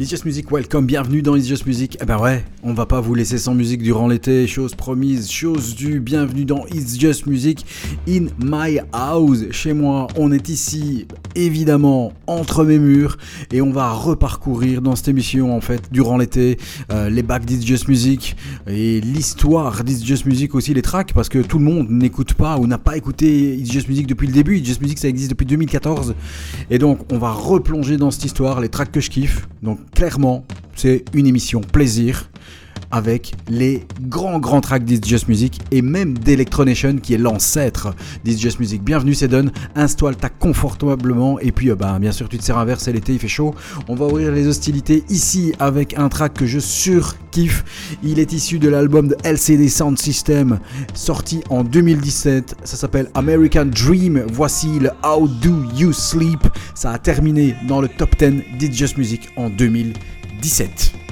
It's Just Music, welcome, bienvenue dans It's Just Music. Eh ben ouais, on va pas vous laisser sans musique durant l'été, chose promise, chose due. Bienvenue dans It's Just Music in my house. Chez moi, on est ici, évidemment, entre mes murs, et on va reparcourir dans cette émission, en fait, durant l'été, euh, les bacs d'It's Just Music et l'histoire d'It's Just Music aussi, les tracks, parce que tout le monde n'écoute pas ou n'a pas écouté It's Just Music depuis le début. It's Just Music, ça existe depuis 2014, et donc on va replonger dans cette histoire, les tracks que je kiffe. Donc clairement, c'est une émission plaisir avec les grands grands tracks d'It's Just Music et même d'Electronation qui est l'ancêtre d'It's Just Music. Bienvenue c'est Don, installe-ta confortablement et puis euh, bah, bien sûr tu te sers un verre, c'est l'été, il fait chaud. On va ouvrir les hostilités ici avec un track que je surkiffe. Il est issu de l'album de LCD Sound System sorti en 2017. Ça s'appelle American Dream. Voici le How Do You Sleep. Ça a terminé dans le top 10 d'It's Just Music en 2017.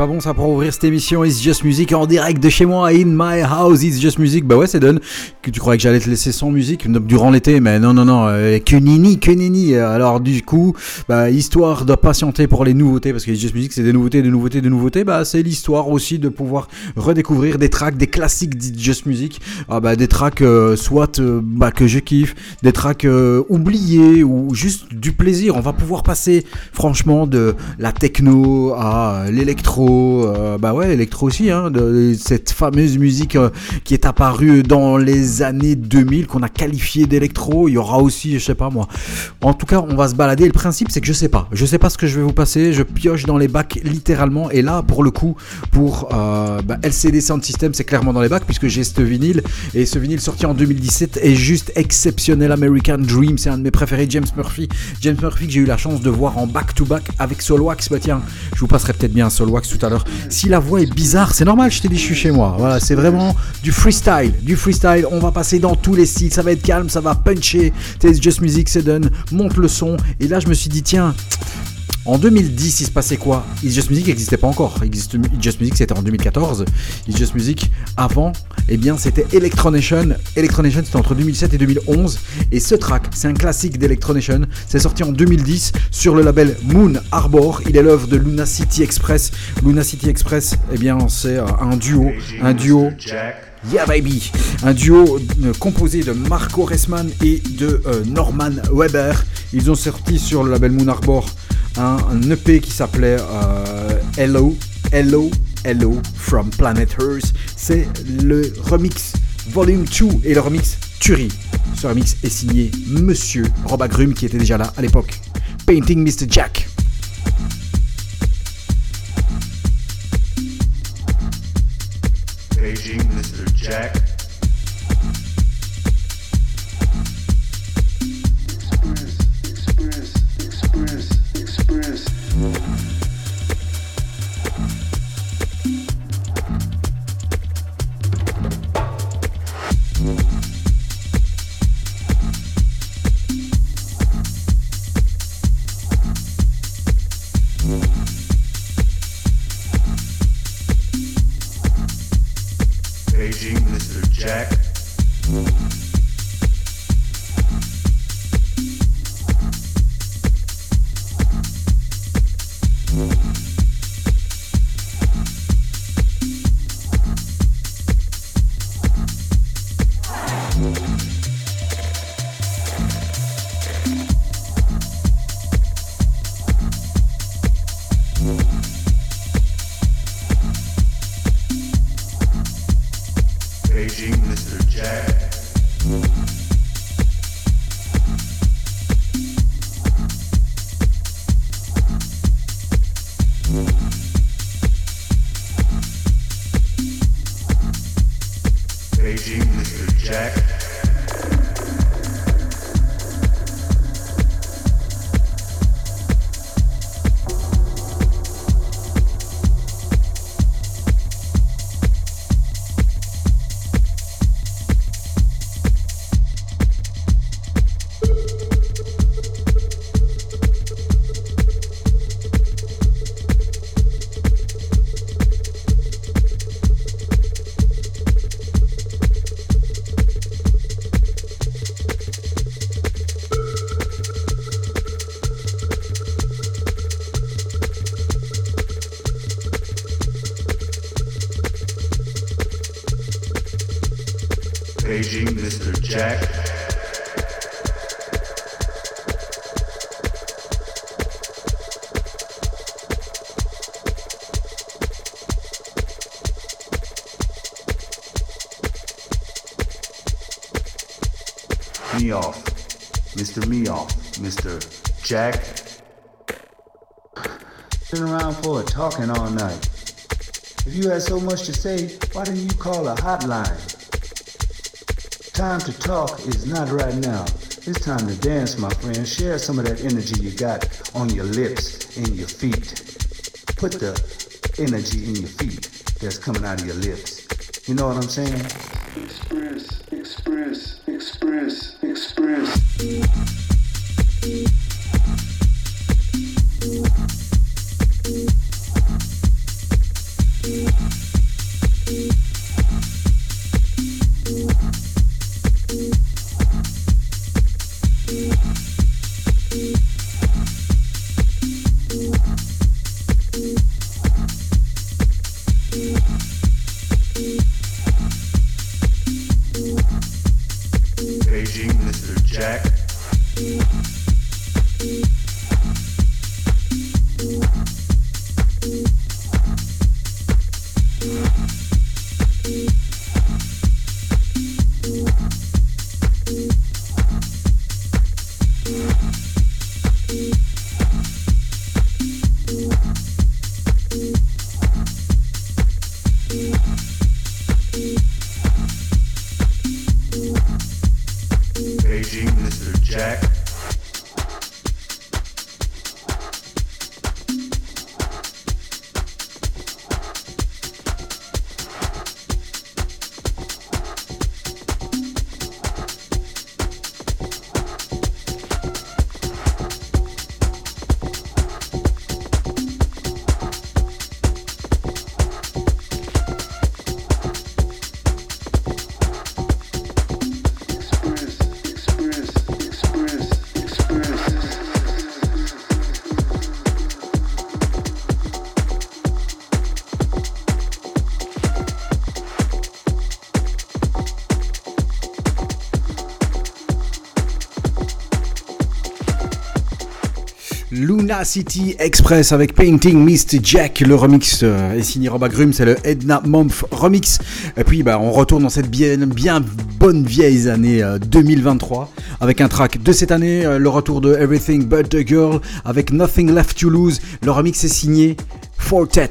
Pas bon ça pour ouvrir cette émission It's Just Music en direct de chez moi, in my house, It's Just Music. Bah ouais, c'est done. Que tu croyais que j'allais te laisser sans musique durant l'été, mais non, non, non, euh, que nini, que nini. Alors du coup, bah, histoire de patienter pour les nouveautés, parce que It's Just Music c'est des nouveautés, des nouveautés, des nouveautés, bah c'est l'histoire aussi de pouvoir redécouvrir des tracks, des classiques d'It's Just Music. Ah bah des tracks euh, soit euh, bah, que je kiffe, des tracks oubliés ou juste du plaisir. On va pouvoir passer franchement de la techno à l'électro euh, bah ouais, électro aussi, hein, cette fameuse musique euh, qui est apparue dans les années 2000, qu'on a qualifié d'électro. Il y aura aussi, je sais pas moi. En tout cas, on va se balader. Le principe, c'est que je sais pas. Je sais pas ce que je vais vous passer. Je pioche dans les bacs littéralement. Et là, pour le coup, pour euh, bah, LCD Sound System, c'est clairement dans les bacs puisque j'ai ce vinyle. Et ce vinyle sorti en 2017 est juste exceptionnel. American Dream, c'est un de mes préférés. James Murphy. James Murphy que j'ai eu la chance de voir en back-to-back avec Solwax. Bah tiens, je vous passerai peut-être bien Solwax tout l'heure. Si la voix est bizarre, c'est normal, je t'ai dit, je suis chez moi. Voilà, c'est vraiment du freestyle. Du freestyle, on va passer dans tous les styles. Ça va être calme, ça va puncher. Just Music, c'est done. Monte le son. Et là, je me suis dit, tiens. En 2010, il se passait quoi? It's Just Music n'existait pas encore. It's Just Music, c'était en 2014. It's Just Music, avant, eh bien, c'était Electronation. Electronation, c'était entre 2007 et 2011. Et ce track, c'est un classique d'Electronation. C'est sorti en 2010 sur le label Moon Arbor. Il est l'œuvre de Luna City Express. Luna City Express, eh bien, c'est euh, un duo. Un duo. Yeah baby Un duo euh, composé de Marco Ressman et de euh, Norman Weber. Ils ont sorti sur le label Moon Arbor un, EP qui s'appelait euh, Hello, Hello, Hello from Planet Earth. C'est le remix Volume 2 et le remix Turi. Ce remix est signé Monsieur Rob Agrum qui était déjà là à l'époque. Painting Mr. Jack. Jack. Me off. Mr. Me off. Mr. Jack. Been around for talking all night. If you had so much to say, why didn't you call a hotline? Time to talk is not right now. It's time to dance, my friend. Share some of that energy you got on your lips and your feet. Put the energy in your feet that's coming out of your lips. You know what I'm saying? City Express avec Painting Mist Jack, le remix euh, est signé Rob Agrum, c'est le Edna Month remix. Et puis bah, on retourne dans cette bien, bonne vieille année euh, 2023 avec un track de cette année, euh, le retour de Everything But the Girl avec Nothing Left to Lose. Le remix est signé Fortet.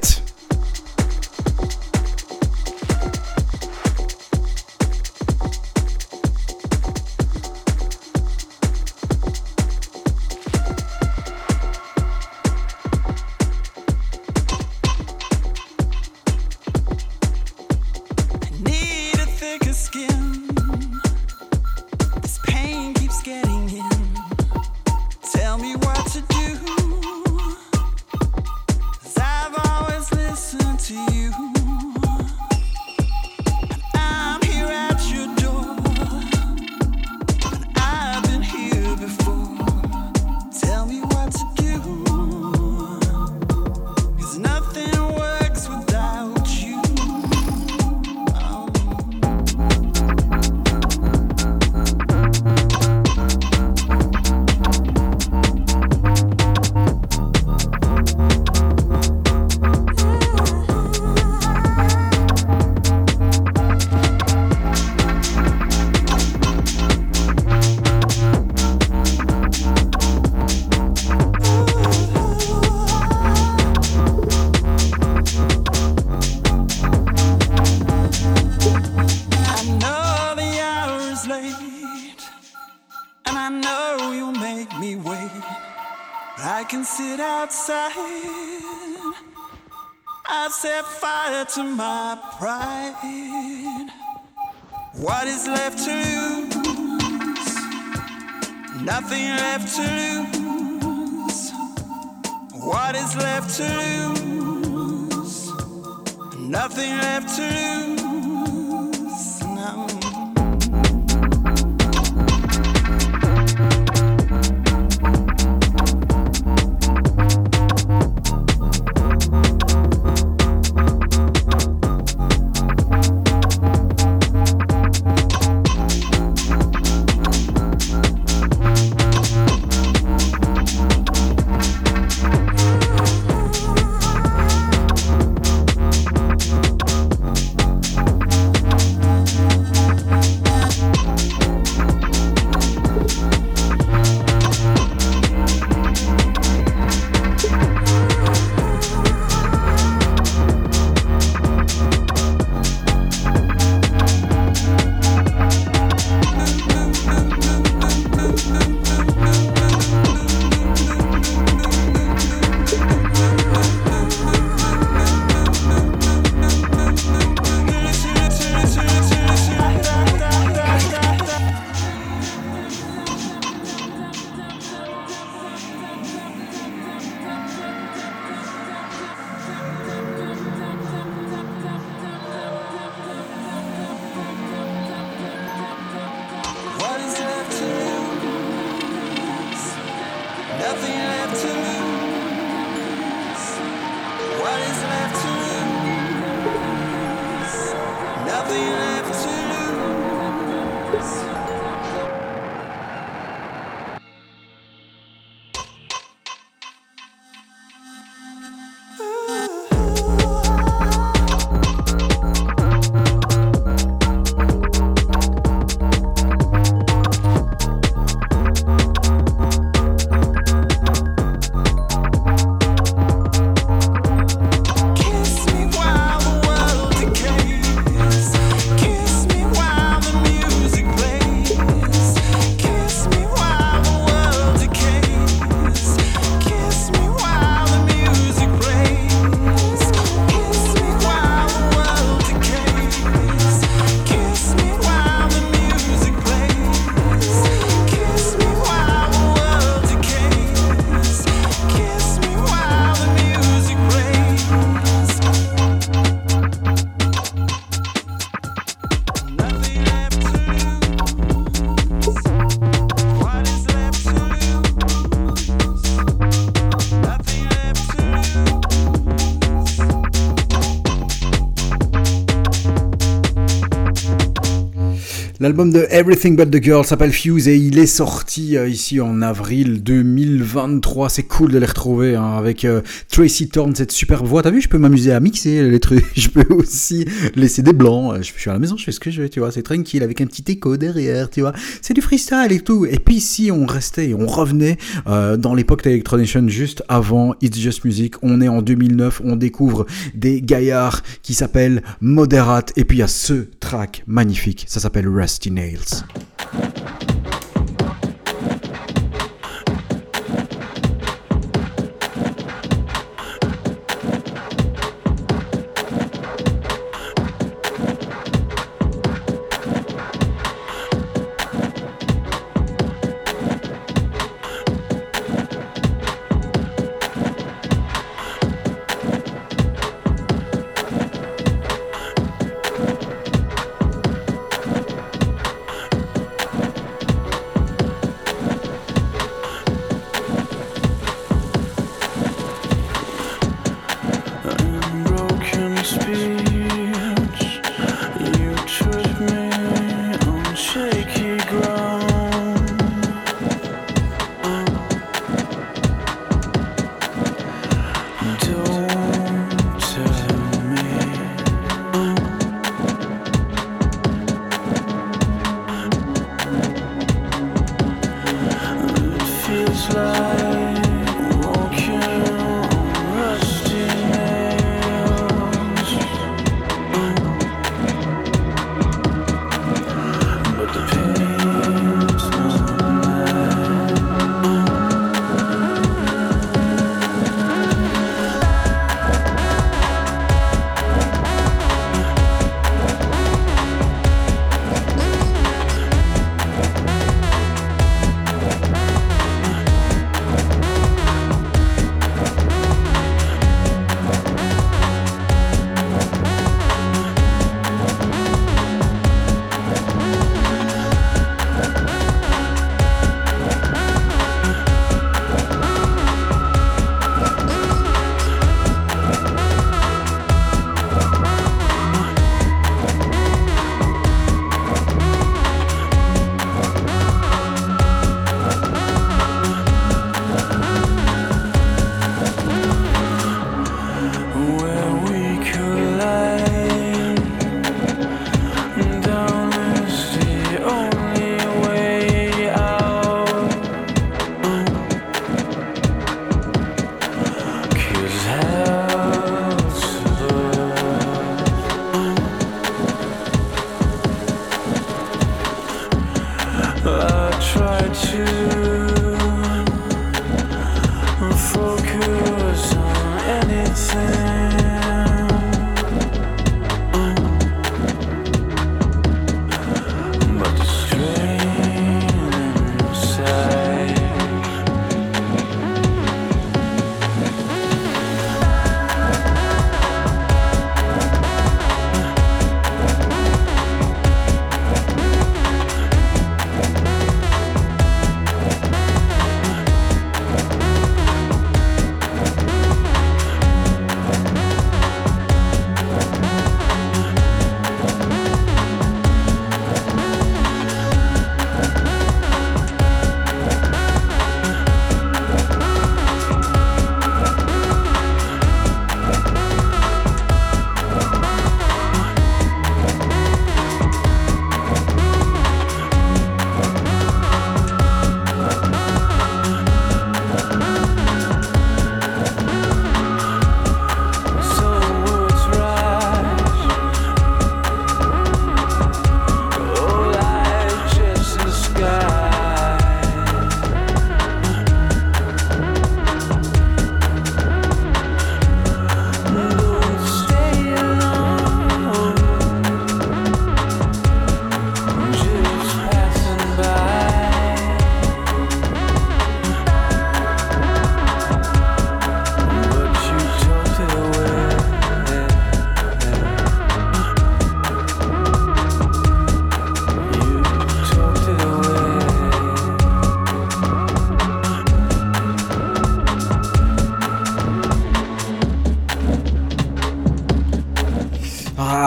L'album de Everything But The Girl s'appelle Fuse et il est sorti euh, ici en avril 2023. C'est cool de les retrouver hein, avec euh, Tracy Thorn, cette super voix. T'as vu, je peux m'amuser à mixer les trucs. Je peux aussi laisser des blancs. Euh, Je suis à la maison, je fais ce que je veux, tu vois. C'est tranquille avec un petit écho derrière, tu vois. C'est du freestyle et tout. Et puis ici, on restait et on revenait dans l'époque d'Electronation juste avant It's Just Music. On est en 2009, on découvre des gaillards qui s'appellent Moderate. Et puis il y a ce track magnifique. Ça s'appelle Rusty Nails.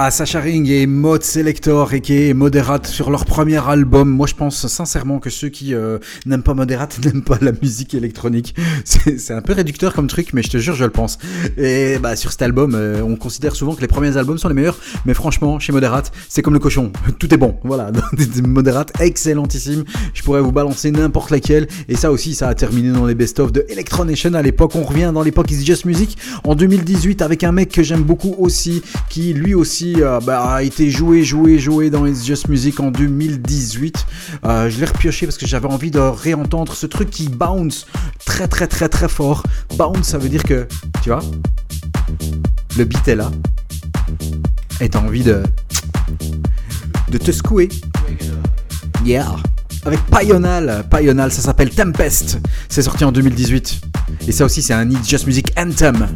Ah, Sacha Ring et Mode Selector et qui est Moderate sur leur premier album. Moi, je pense sincèrement que ceux qui euh, n'aiment pas Moderate n'aiment pas la musique électronique. C'est un peu réducteur comme truc, mais je te jure, je le pense. Et bah, sur cet album, euh, on considère souvent que les premiers albums sont les meilleurs, mais franchement, chez Moderate, c'est comme le cochon. Tout est bon. Voilà. Moderate, excellentissime. Je pourrais vous balancer n'importe laquelle. Et ça aussi, ça a terminé dans les best-of de Electronation à l'époque. On revient dans l'époque It's Just Music en 2018 avec un mec que j'aime beaucoup aussi, qui lui aussi euh, bah, a été joué, joué, joué dans It's Just Music en 2018. Euh, je l'ai repioché parce que j'avais envie de réentendre ce truc qui bounce très très très très fort. Bounce, ça veut dire que, tu vois, le beat est là. Et t'as envie de. de te secouer. Yeah! Avec Payonal. Payonal, ça s'appelle Tempest. C'est sorti en 2018. Et ça aussi, c'est un It's Just Music Anthem.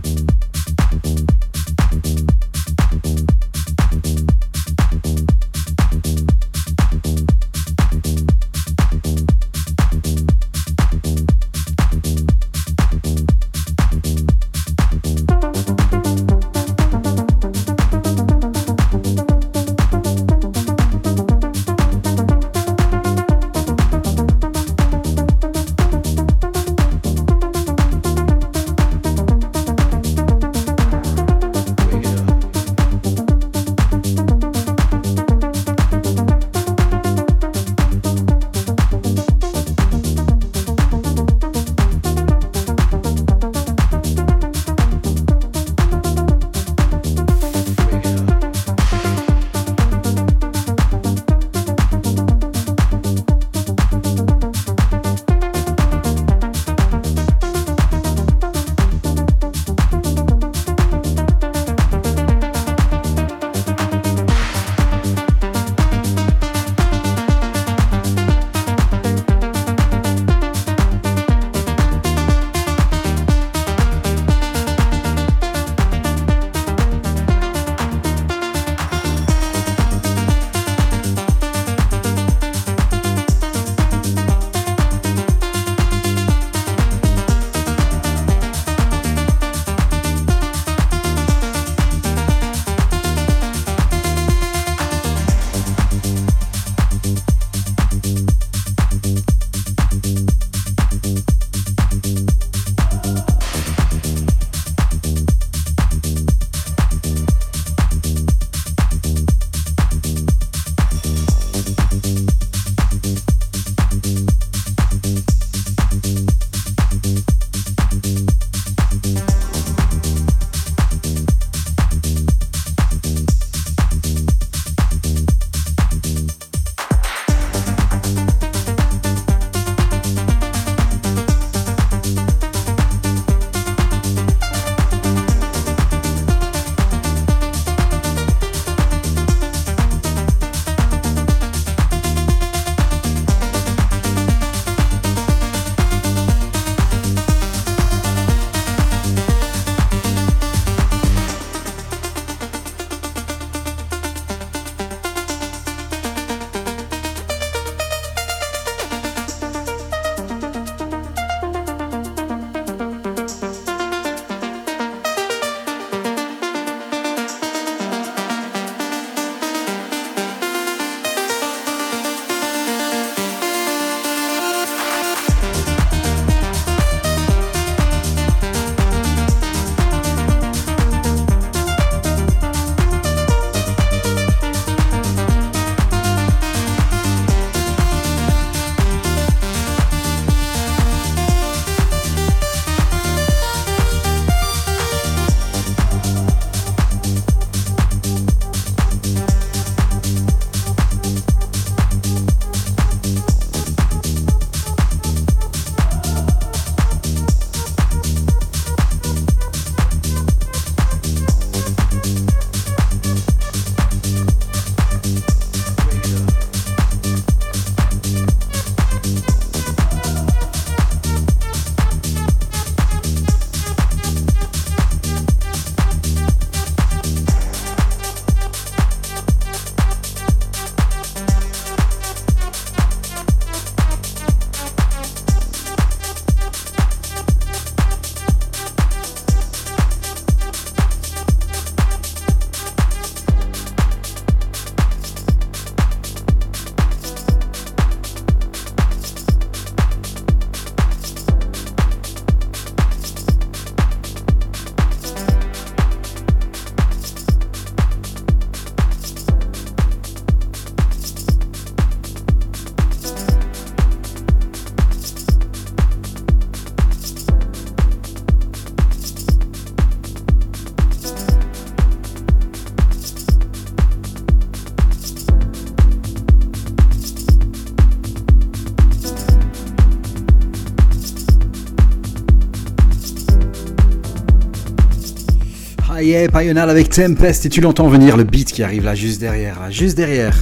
Yeah, Payonal avec Tempest et tu l'entends venir le beat qui arrive là juste derrière, là, juste derrière.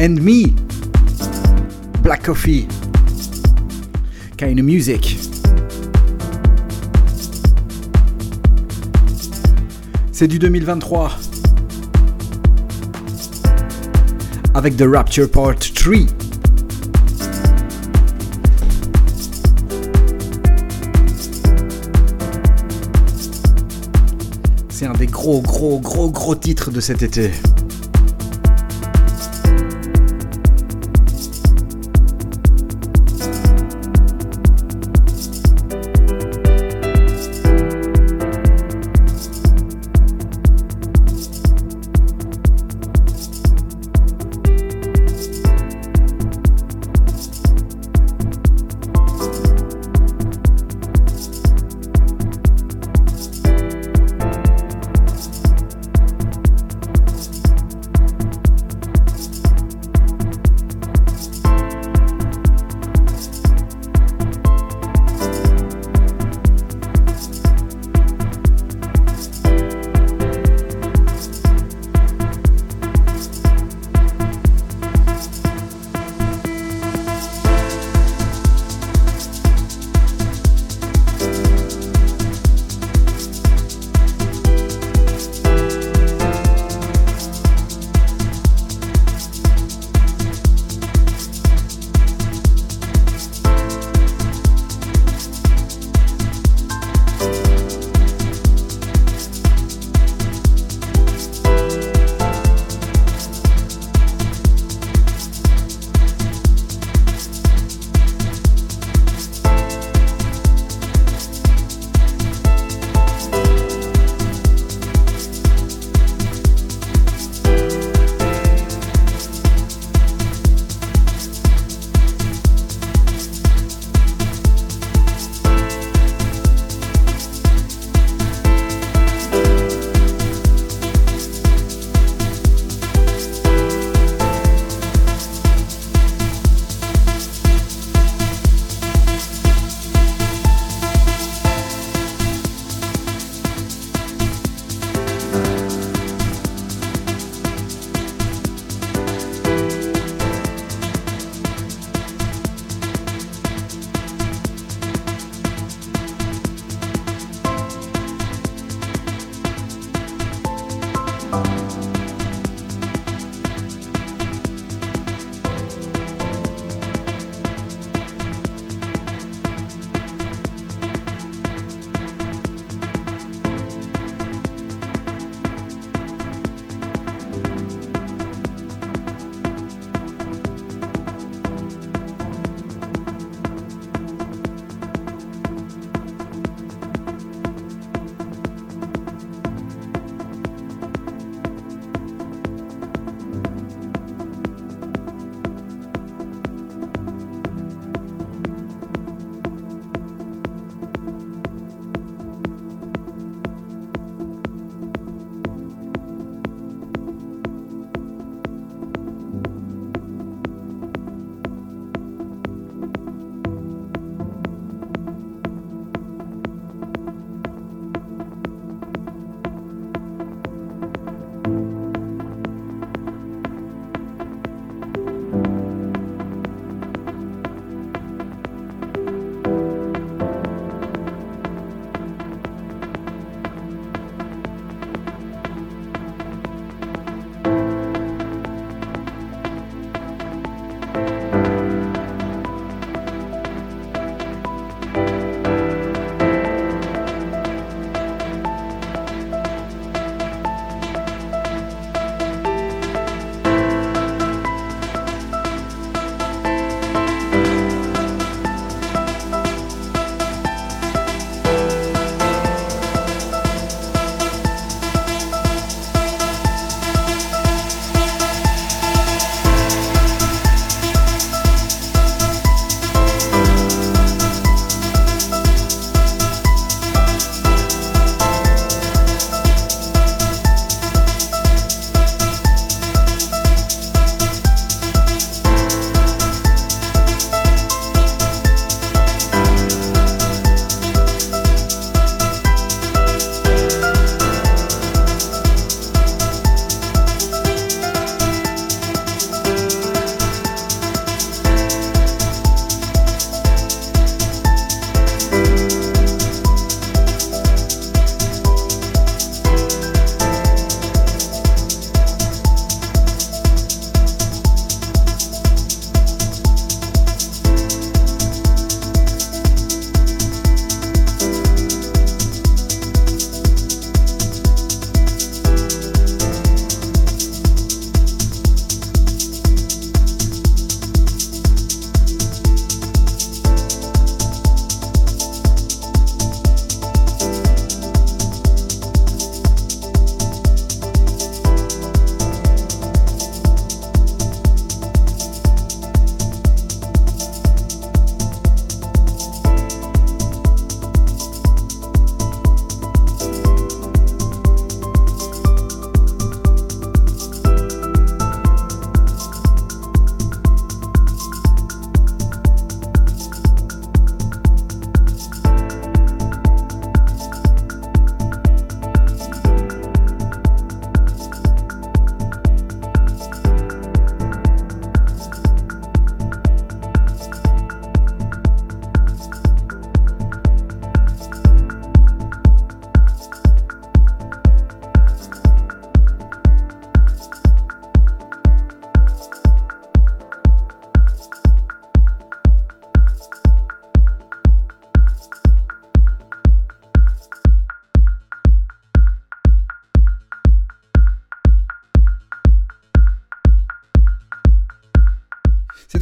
And me, Black Coffee, kind of music. C'est du 2023. Avec The Rapture Part 3. Gros, gros, gros, gros titres de cet été.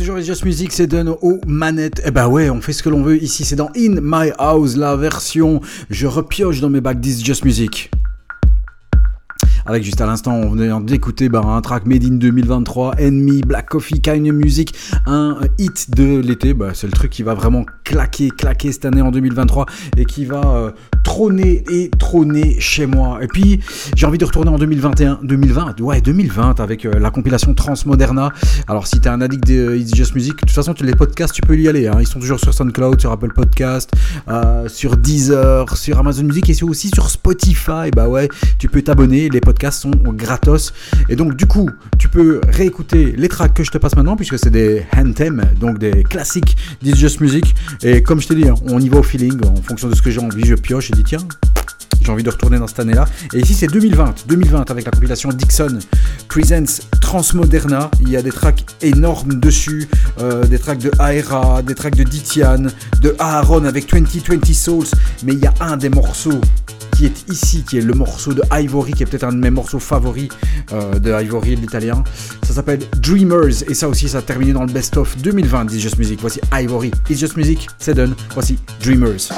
It's Just Music, c'est donne aux manettes. Eh ben ouais, on fait ce que l'on veut ici, c'est dans In My House, la version. Je repioche dans mes bacs d'It's Just Music. Avec juste à l'instant, on venait d'écouter bah, un track Made in 2023, Enemy, Black Coffee, Kind of Music, un hit de l'été. Bah, c'est le truc qui va vraiment claquer, claquer cette année en 2023 et qui va euh, trôner et trôner chez moi. Et puis, j'ai envie de retourner en 2021, 2020, ouais, 2020 avec euh, la compilation Transmoderna. Alors, si t'es un addict de It's Just Music, de toute façon, les podcasts, tu peux y aller. Hein. Ils sont toujours sur SoundCloud, sur Apple Podcast, euh, sur Deezer, sur Amazon Music et aussi sur Spotify. Bah ouais, tu peux t'abonner. Les podcasts sont gratos. Et donc, du coup, tu peux réécouter les tracks que je te passe maintenant, puisque c'est des anthems, donc des classiques d'It's Just Music. Et comme je t'ai dit, hein, on y va au feeling, en fonction de ce que j'ai envie, je pioche et dis tiens, j'ai envie de retourner dans cette année-là. Et ici, c'est 2020. 2020 avec la compilation Dixon Presents Transmoderna. Il y a des tracks énormes dessus. euh, des tracks de Aera, des tracks de Ditian, de Aaron avec 2020 Souls. Mais il y a un des morceaux qui est ici, qui est le morceau de Ivory, qui est peut-être un de mes morceaux favoris euh, de Ivory, l'italien. Ça s'appelle Dreamers. Et ça aussi, ça a terminé dans le best-of 2020 d'It's Just Music. Voici Ivory. It's Just Music, c'est done. Voici Dreamers.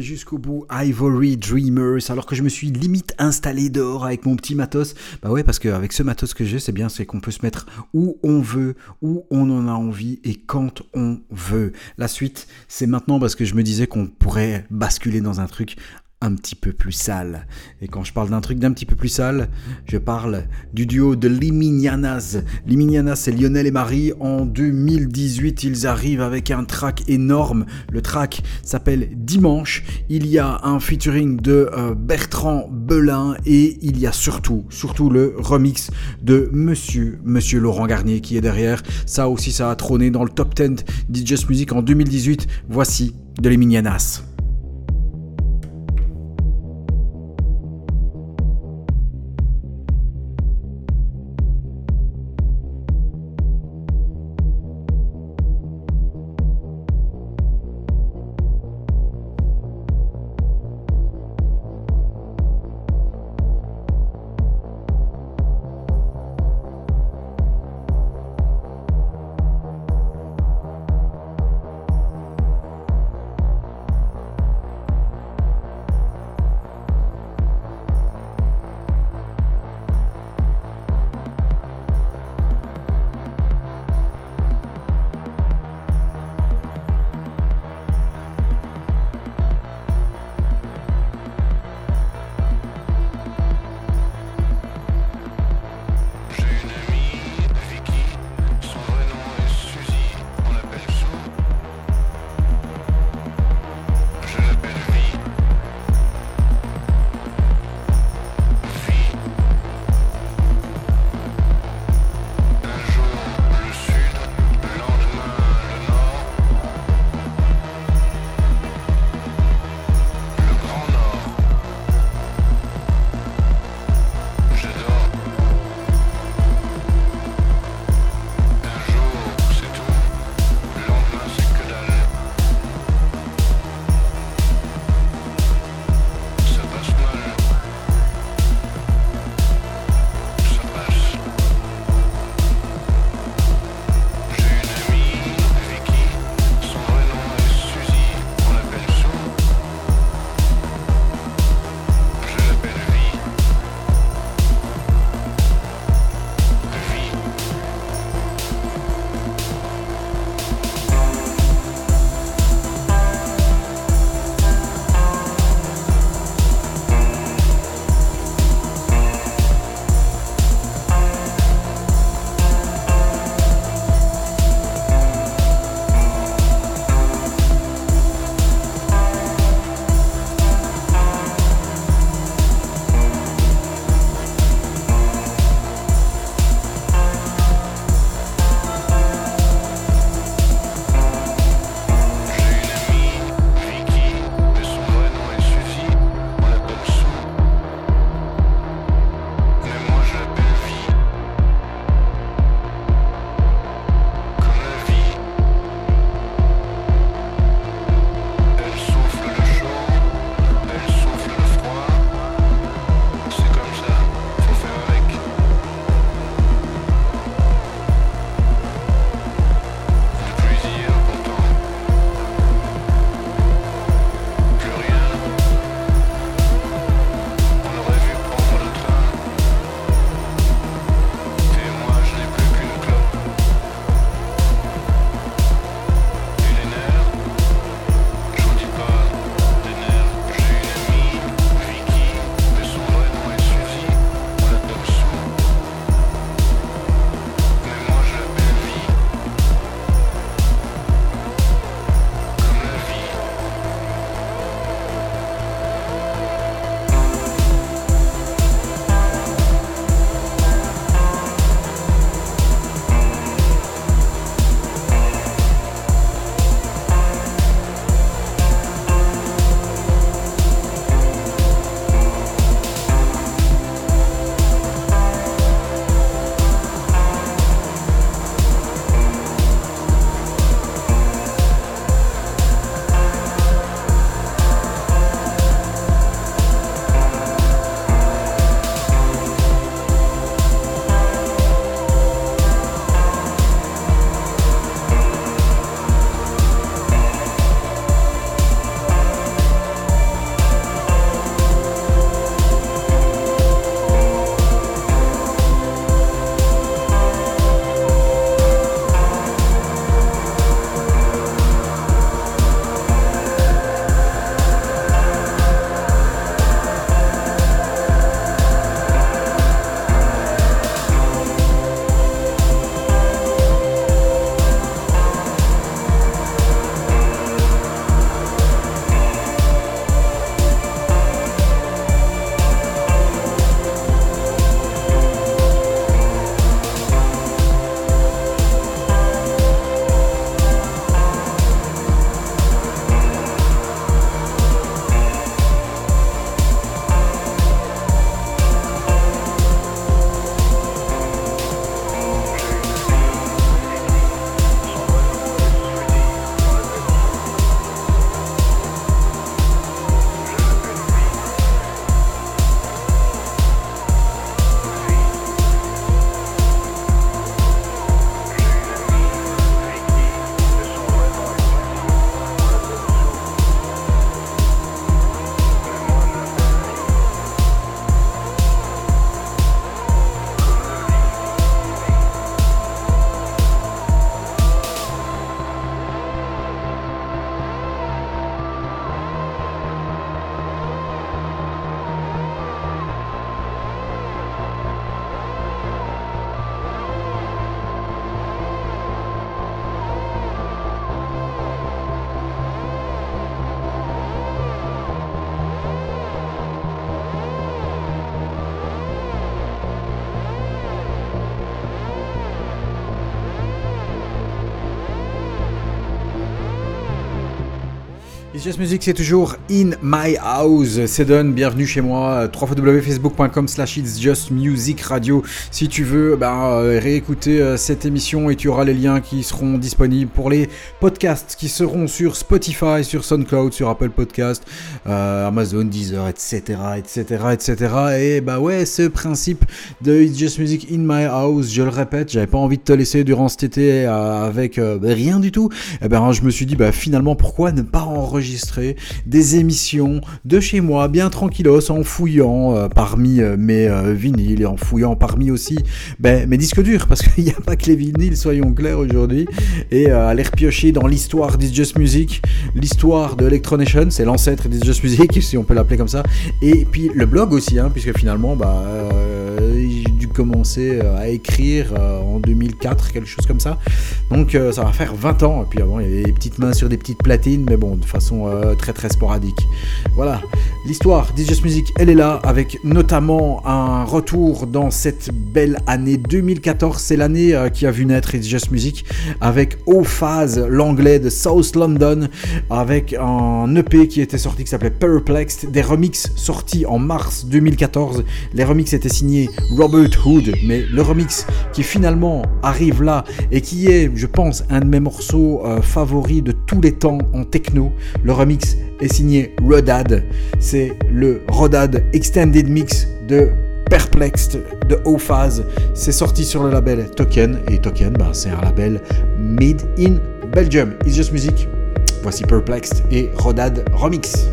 Jusqu'au bout. Ivory Dreamers, alors que je me suis limite installé dehors avec mon petit matos. Bah ouais, parce qu'avec ce matos que j'ai, c'est bien, c'est qu'on peut se mettre où on veut, où on en a envie et quand on veut. La suite, c'est maintenant parce que je me disais qu'on pourrait basculer dans un truc un petit peu plus sale. Et quand je parle d'un truc d'un petit peu plus sale, je parle du duo de Liminianas. Liminianas, c'est Lionel et Marie. En 2018, ils arrivent avec un track énorme. Le track s'appelle Dimanche. Il y a un featuring de euh, Bertrand Belin et il y a surtout, surtout le remix de Monsieur, Monsieur Laurent Garnier qui est derrière. Ça aussi, ça a trôné dans le top 10 DJ Music en 2018. Voici de Liminianas. Just Music, c'est toujours In My House. C'est Don, bienvenue chez moi. www.facebook.com slash It's Just Music Radio. Si tu veux ben, euh, réécouter euh, cette émission et tu auras les liens qui seront disponibles pour les podcasts qui seront sur Spotify, sur SoundCloud, sur Apple Podcast, euh, Amazon, Deezer, etc., etc., etc. Et bah ouais, ce principe de It's Just Music In My House, je le répète, j'avais pas envie de te laisser durant cet été avec rien du tout. Et eh ben je me suis dit, bah finalement, pourquoi ne pas enregistrer des émissions de chez moi, bien tranquillos, en fouillant euh, parmi euh, mes euh, vinyles et en fouillant parmi aussi ben, mes disques durs, parce qu'il n'y a pas que les vinyles, soyons clairs aujourd'hui, et aller repiocher dans l'histoire d'It's Just Music, l'histoire de Electronation, c'est l'ancêtre d'It's Just Music, si on peut l'appeler comme ça, et puis le blog aussi, hein, puisque finalement, bah, dû commencer à écrire en 2004, quelque chose comme ça. Donc ça va faire 20 ans, et puis avant, il y avait des petites mains sur des petites platines, mais bon, de façon euh, très très sporadique. Voilà, l'histoire d'It's Music, elle est là, avec notamment un retour dans cette belle année 2014. C'est l'année euh, qui a vu naître It's Just Music, avec Phase, l'anglais de South London, avec un EP qui était sorti qui s'appelait Perplexed, des remixes sortis en mars 2014. Les remixes étaient signés Robert Hood, mais le remix qui finalement arrive là et qui est, je pense, un de mes morceaux euh, favoris de tous les temps en techno. Le remix est signé Rodad. C'est le Rodad Extended Mix de Perplexed de O-Phase. C'est sorti sur le label Token. Et Token, bah, c'est un label made in Belgium. It's Just Music. Voici Perplexed et Rodad Remix.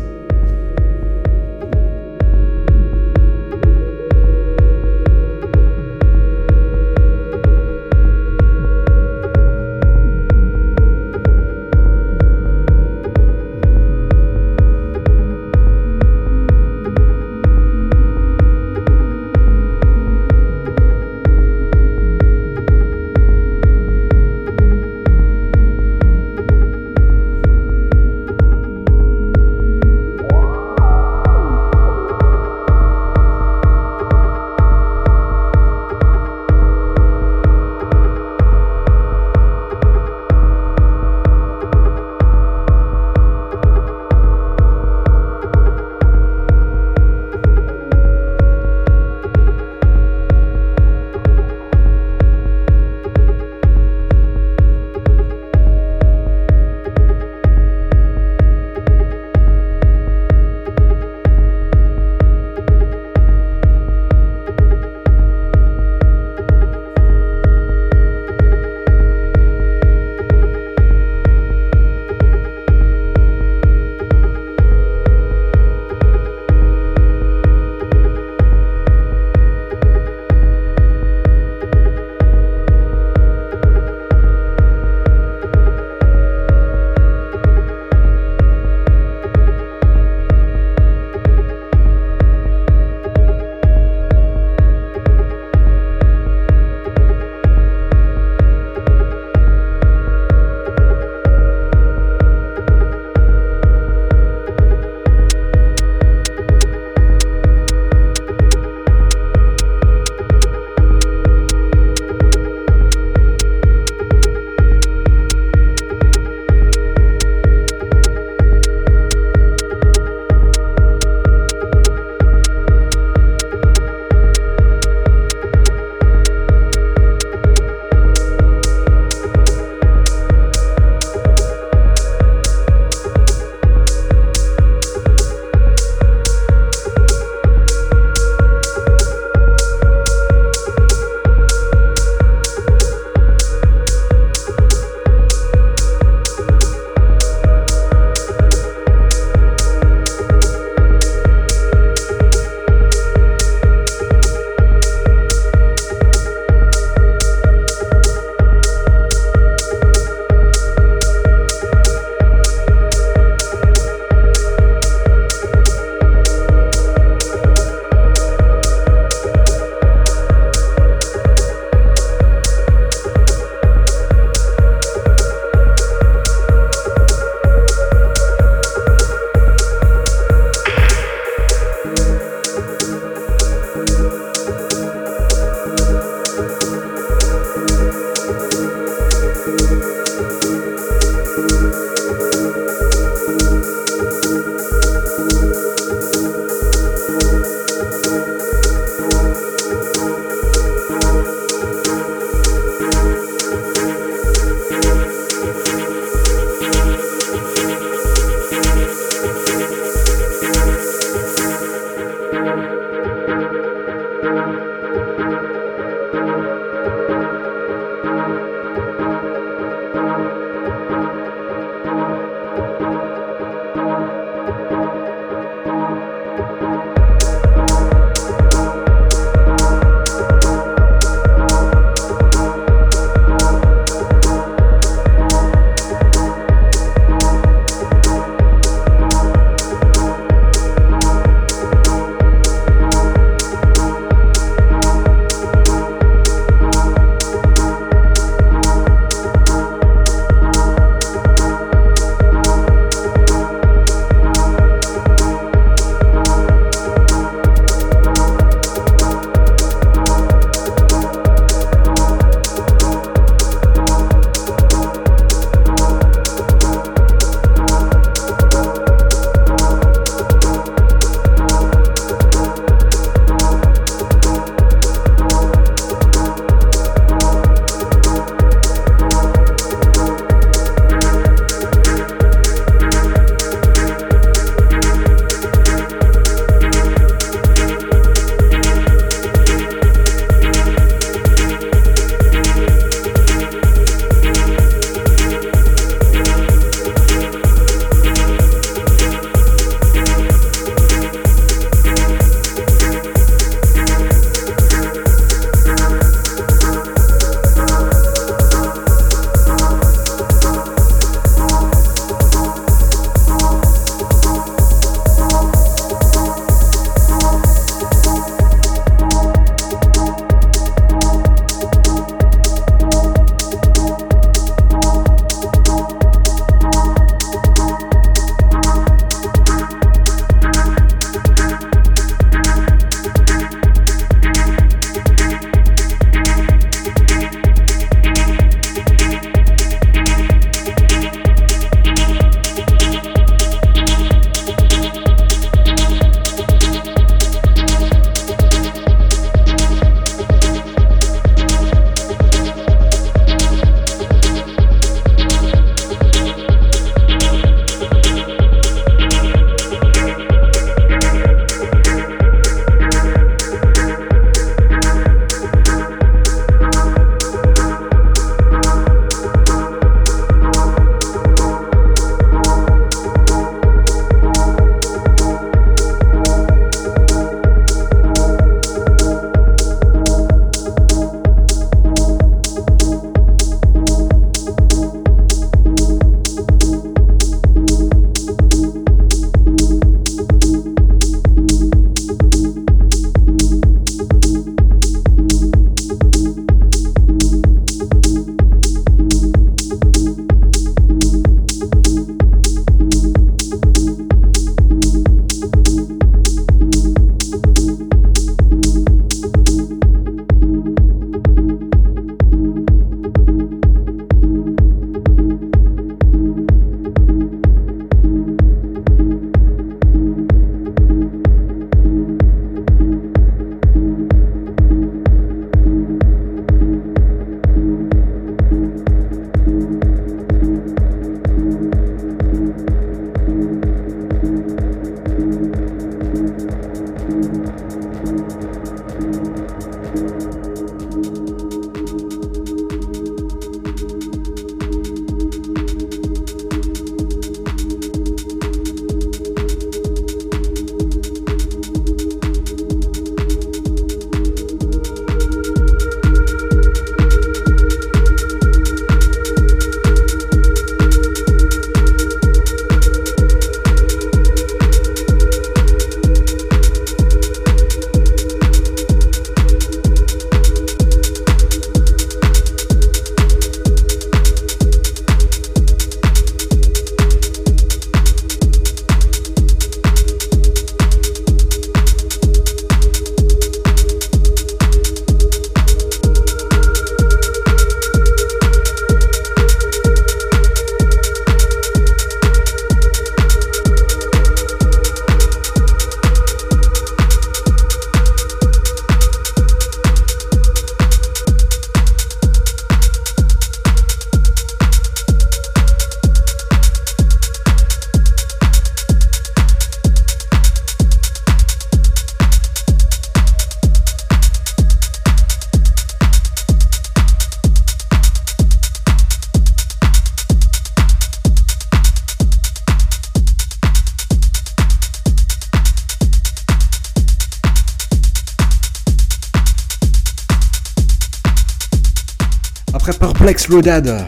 Perplex Rodad.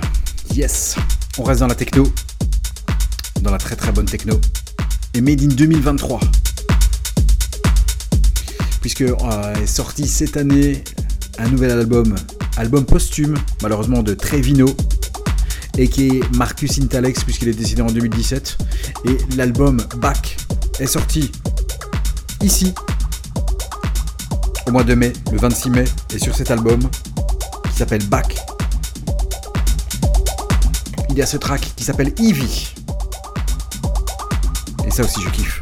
Yes, on reste dans la techno, dans la très très bonne techno, et Made in 2023. Puisque euh, est sorti cette année un nouvel album, album posthume, malheureusement de Trevino, et qui est Marcus Intalex, puisqu'il est décédé en 2017. Et l'album Back est sorti ici, au mois de mai, le 26 mai, et sur cet album, qui s'appelle Back, il y a ce track qui s'appelle Eevee. Et ça aussi je kiffe.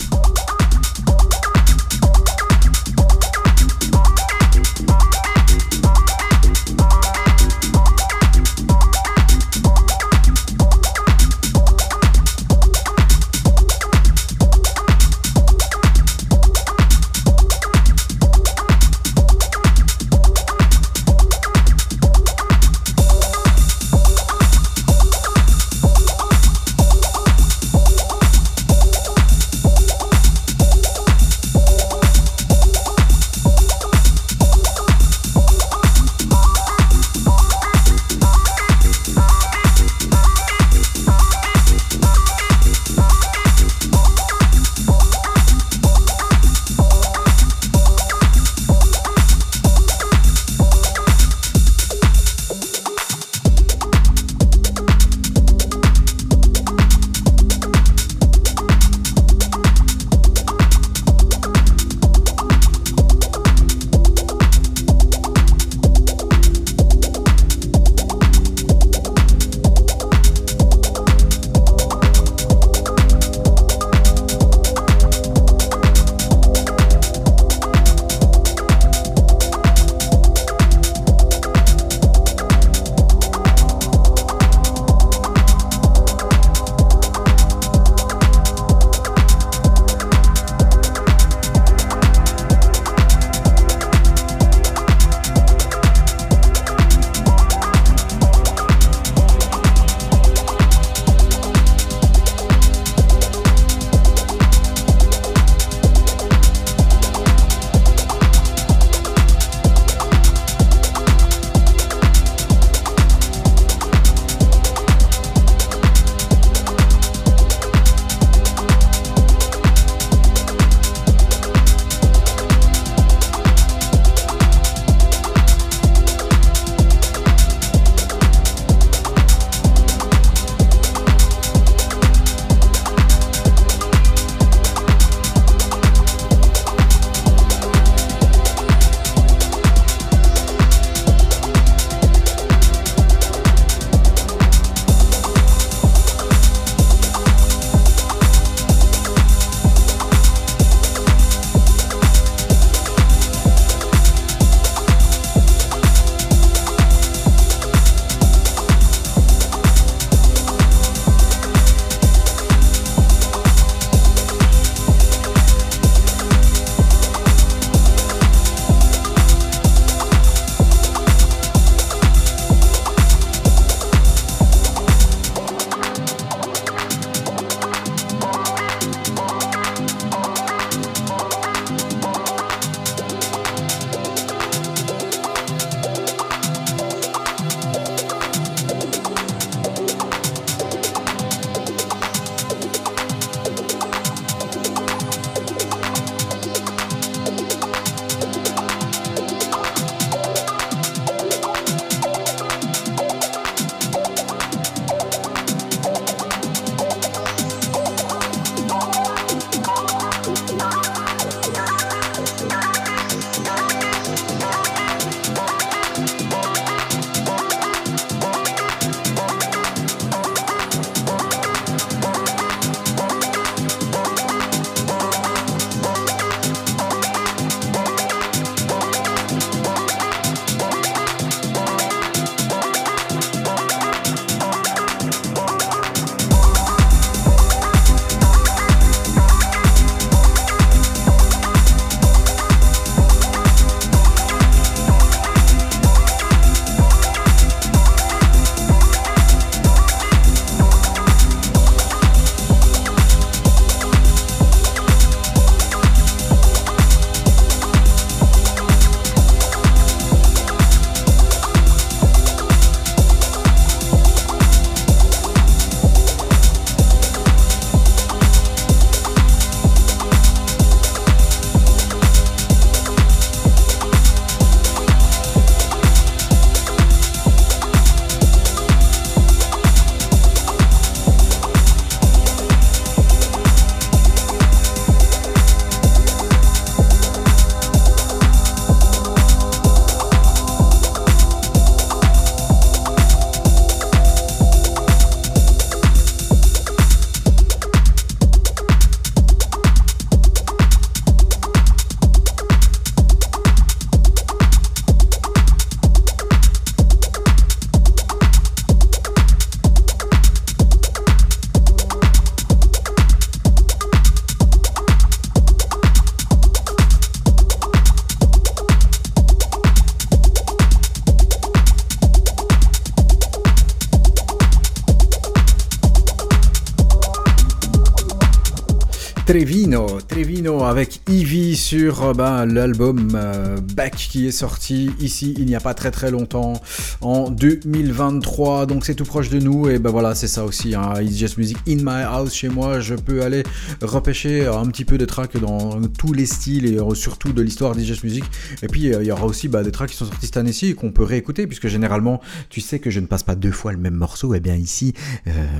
Trevino, Trevino avec Ivy sur euh, ben, l'album euh, Back qui est sorti ici il n'y a pas très très longtemps en 2023 donc c'est tout proche de nous et ben voilà c'est ça aussi hein, It's Just Music in my house chez moi. Je peux aller repêcher un petit peu de tracks dans tous les styles et euh, surtout de l'histoire d'It's Music. Et puis il y aura aussi bah, des tracks qui sont sortis cette année-ci qu'on peut réécouter puisque généralement tu sais que je ne passe pas deux fois le même morceau. Et bien ici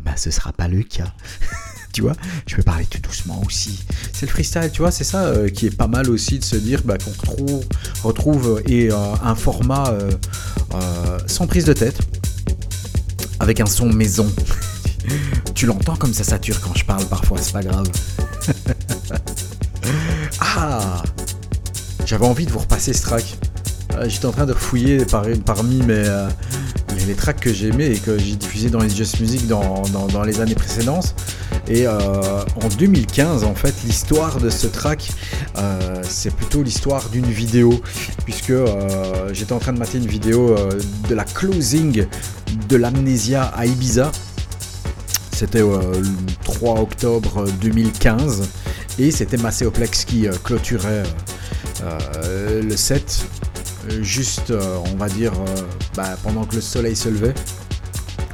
bah, ce sera pas le cas tu vois. Je peux parler tout doucement aussi. C'est le freestyle, tu vois, c'est ça euh, qui est pas mal aussi de se dire bah, qu'on retrouve, retrouve et, euh, un format euh, sans prise de tête, avec un son maison. tu l'entends comme ça sature quand je parle parfois, c'est pas grave. ah J'avais envie de vous repasser ce track. J'étais en train de fouiller parmi mes, les tracks que j'aimais et que j'ai diffusé dans les Just Music dans, dans les années précédentes. Et euh, en 2015, en fait, l'histoire de ce track, euh, c'est plutôt l'histoire d'une vidéo, puisque euh, j'étais en train de mater une vidéo de la closing de l'Amnésia à Ibiza. C'était le 3 octobre 2015 et c'était Macéoplex qui clôturait le set juste, on va dire, bah, pendant que le soleil se levait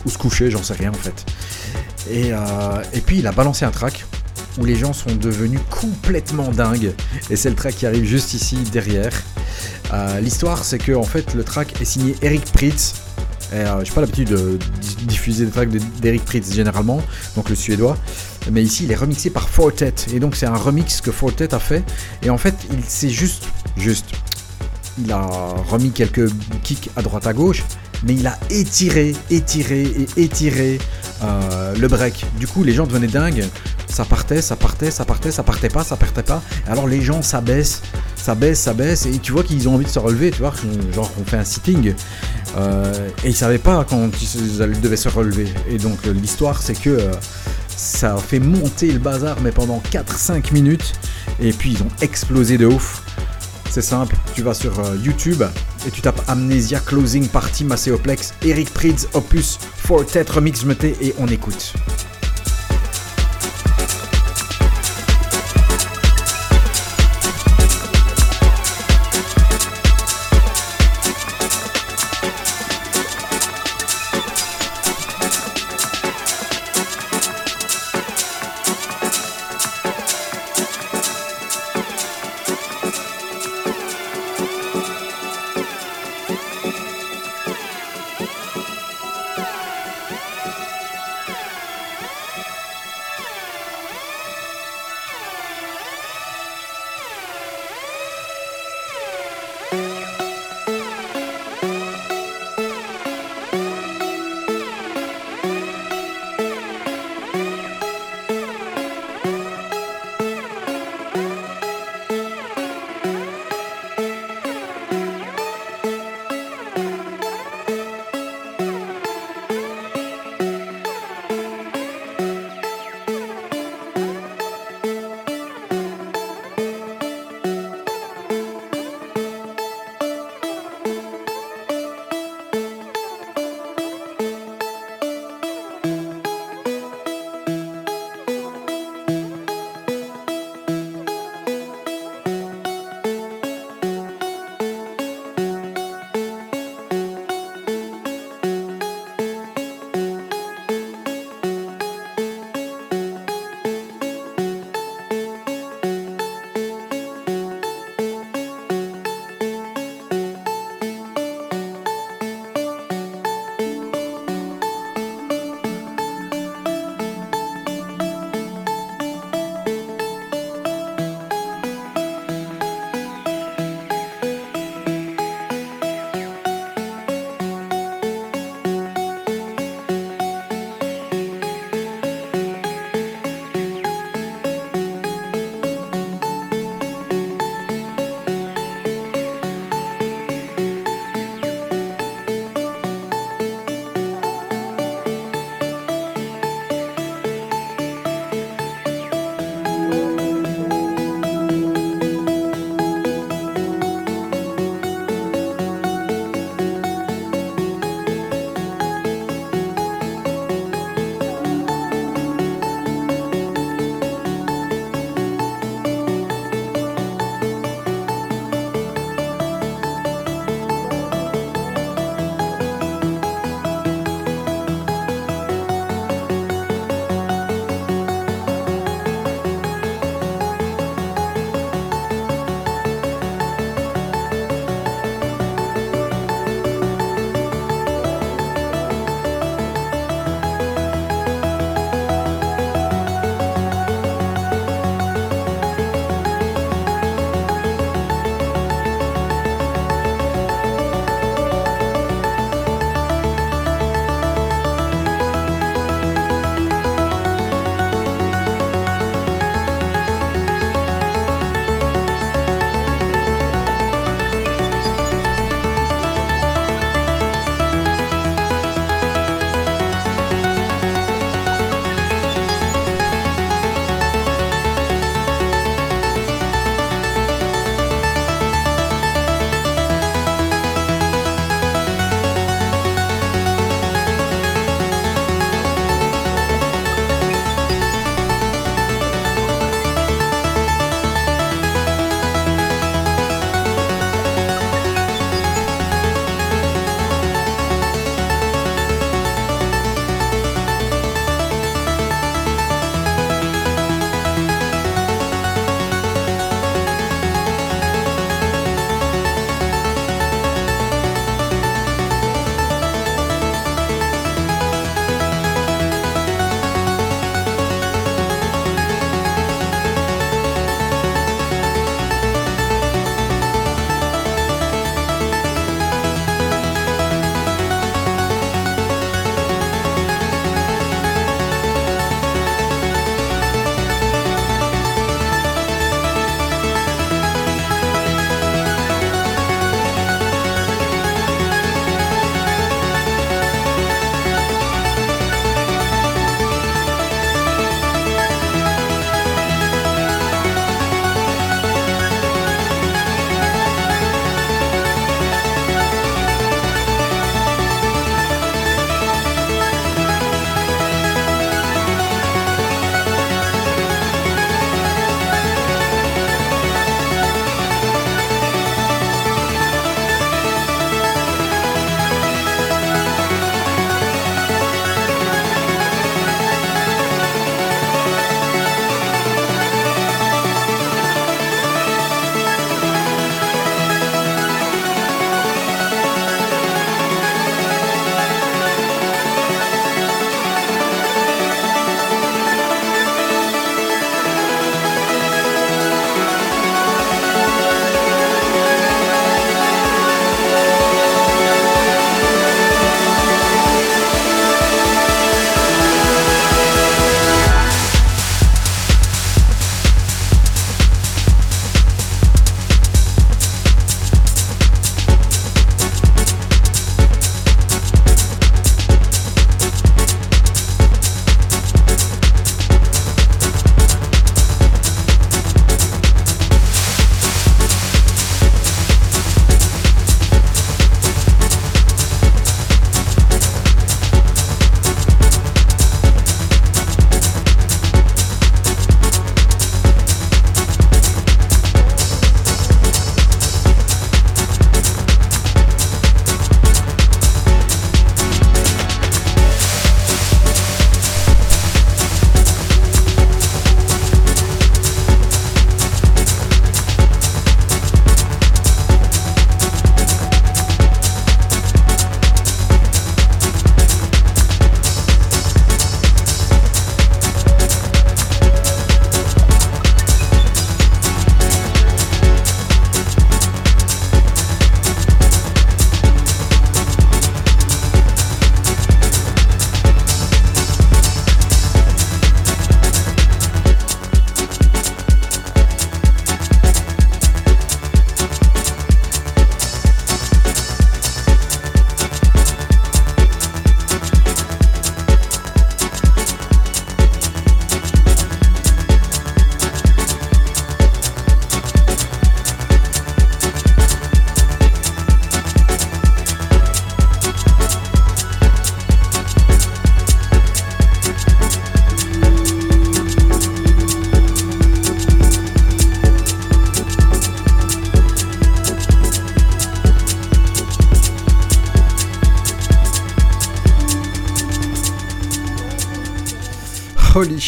ou se couchait, j'en sais rien en fait. Euh, et, puis il a balancé un track où les gens sont devenus complètement dingues. Et c'est le track qui arrive juste ici derrière. Euh, l'histoire, c'est que en fait, le track est signé Eric Pritz. Et, euh, j'ai pas l'habitude de diffuser des tracks d'Eric Pritz généralement, donc le suédois. Mais ici, il est remixé par Fortet. Et donc, c'est un remix que Fortet a fait. Et en fait, il s'est juste, juste, il a remis quelques kicks à droite à gauche, mais il a étiré, étiré et étiré euh, le break. Du coup, les gens devenaient dingues. Ça partait, ça partait, ça partait, ça partait pas, ça partait pas. Alors les gens s'abaissent, ça baisse, ça baisse, et tu vois qu'ils ont envie de se relever, tu vois, genre on fait un sitting. Euh, et ils savaient pas quand ils devaient se relever. Et donc l'histoire, c'est que euh, ça a fait monter le bazar, mais pendant 4-5 minutes. Et puis ils ont explosé de ouf. C'est simple, tu vas sur euh, YouTube et tu tapes Amnesia Closing Party Macéoplex, Eric Prydz Opus Fortet Remix Meté et on écoute.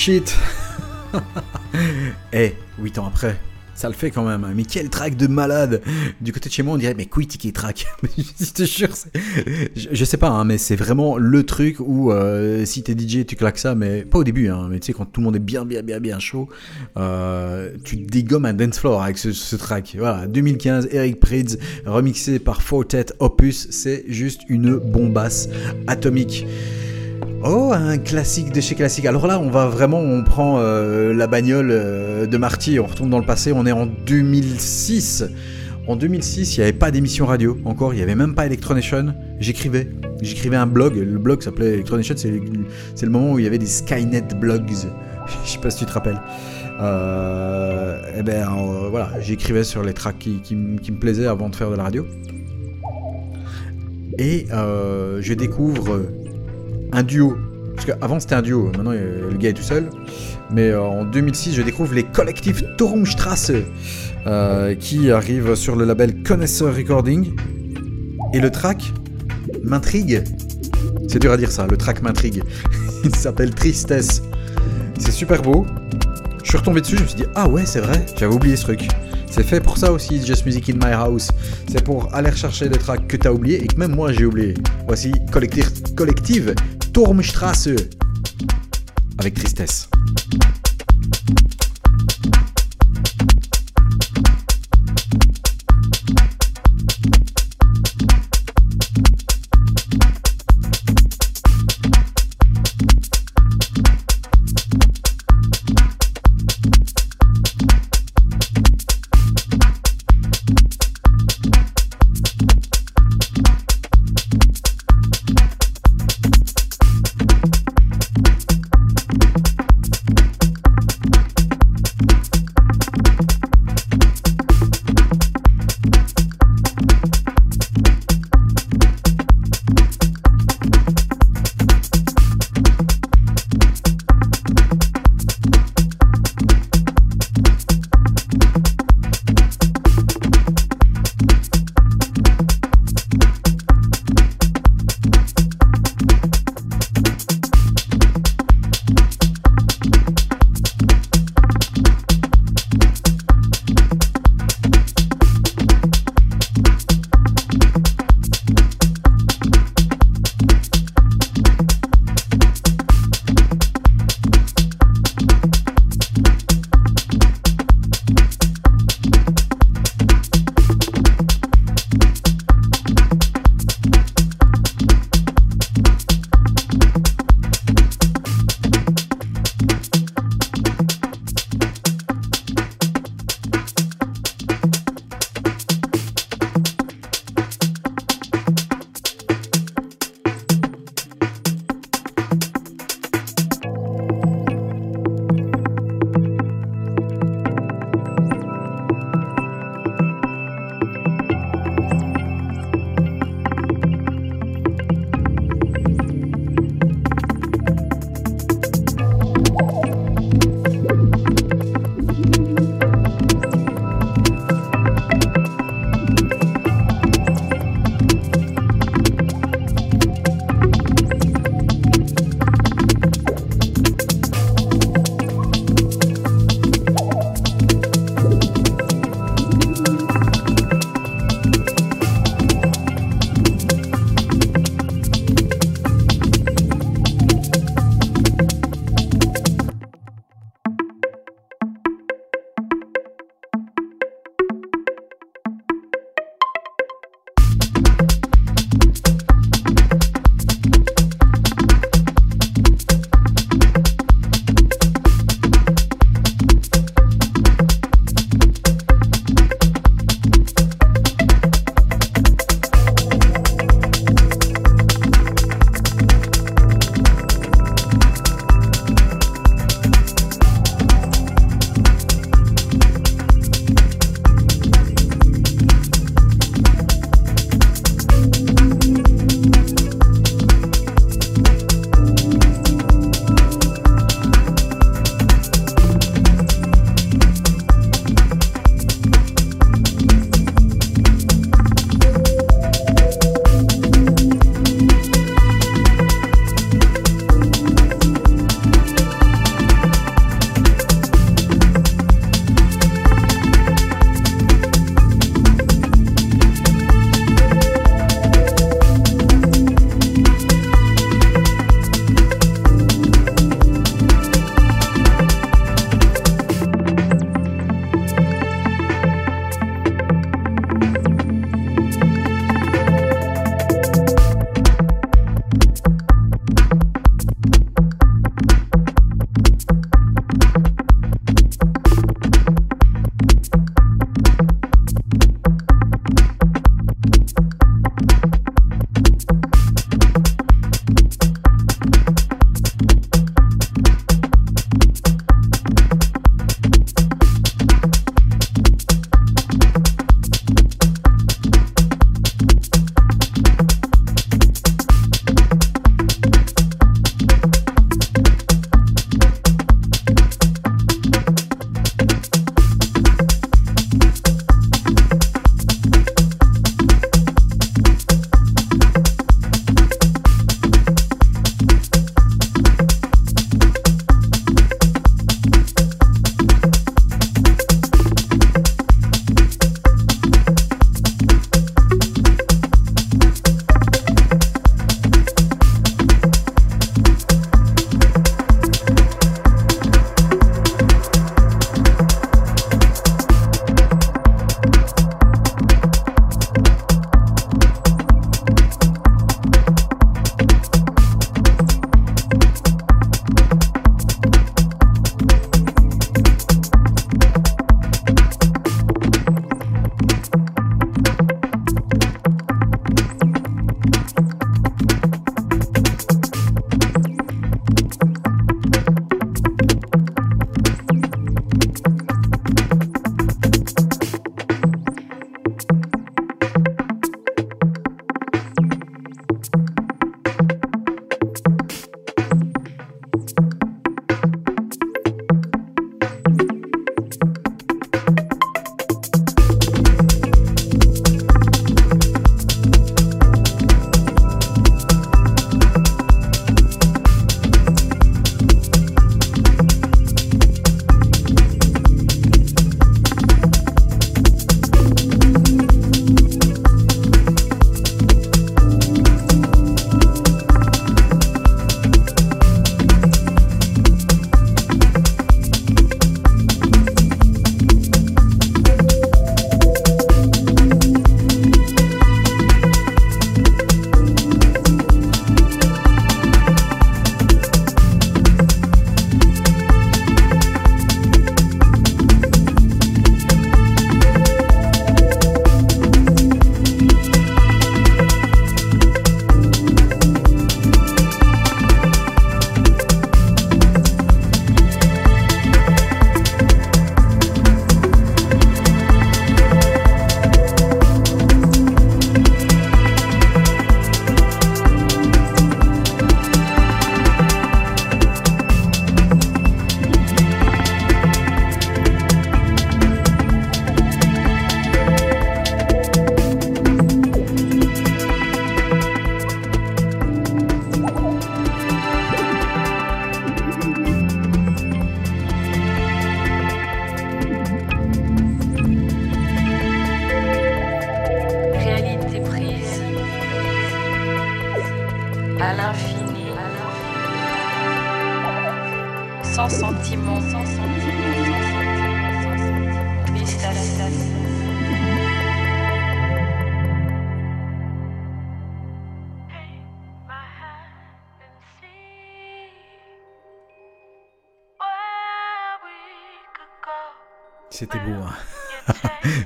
Shit Eh, 8 ans après, ça le fait quand même. hein. Mais quel track de malade Du côté de chez moi, on dirait, mais quit qui track Je te jure, je, sais pas, hein, mais c'est vraiment le truc où euh, si t'es DJ, tu claques ça, mais pas au début, hein, mais tu sais, quand tout le monde est bien, bien, bien, bien chaud, euh, tu dégommes un dance floor avec ce, ce track. Voilà, 2015, Eric Prydz, remixé par Fortet Opus, c'est juste une bombasse atomique. Oh, un classique de chez classique. Alors là, on va vraiment, on prend euh, la bagnole euh, de Marty, on retourne dans le passé, on est en 2006. En 2006, il n'y avait pas d'émission radio encore, il n'y avait même pas Electronation. J'écrivais, j'écrivais un blog, le blog s'appelait Electronation, c'est le moment où il y avait des Skynet blogs. Je sais pas si tu te rappelles. Euh, eh ben euh, voilà, j'écrivais sur les tracks qui, me plaisaient avant de faire de la radio. Et je découvre un duo. Parce qu'avant c'était un duo, maintenant euh, le gars est tout seul. Mais euh, en 2006, je découvre les collectifs Turmstrasse euh, qui arrivent sur le label Connoisseur Recording. Et le track m'intrigue. C'est dur à dire ça, le track m'intrigue. Il s'appelle Tristesse. C'est super beau. Je suis retombé dessus, je me suis dit, ah ouais, c'est vrai, j'avais oublié ce truc. C'est fait pour ça aussi, Just Music in My House. C'est pour aller rechercher des tracks que t'as oubliés et que même moi j'ai oublié. Voici Collective, collective Turmstrasse. Avec tristesse.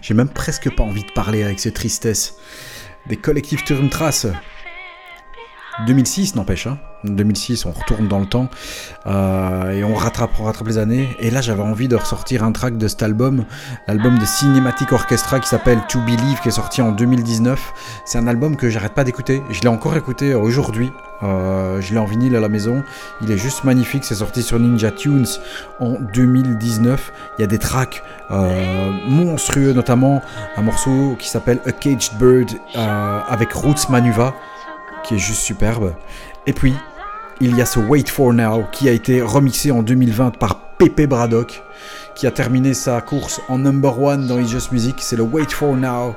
J'ai même presque pas envie de parler avec cette tristesse. Des collectifs Turmtrace. 2006 n'empêche, hein. 2006 on retourne dans le temps euh, et on rattrape, les années. Et là j'avais envie de ressortir un track de cet album, l'album de Cinematic Orchestra qui s'appelle To Believe qui est sorti en 2019. C'est un album que j'arrête pas d'écouter. Je l'ai encore écouté aujourd'hui. Euh, je l'ai en vinyle à la maison. Il est juste magnifique. C'est sorti sur Ninja Tunes en 2019. Il y a des tracks euh, monstrueux, notamment un morceau qui s'appelle A Caged Bird avec Roots Manuva qui est juste superbe. Et puis, il y a ce Wait for Now qui a été remixé en 2020 par Pepe Braddock, qui a terminé sa course en number one dans It's Just Music. C'est le Wait for Now.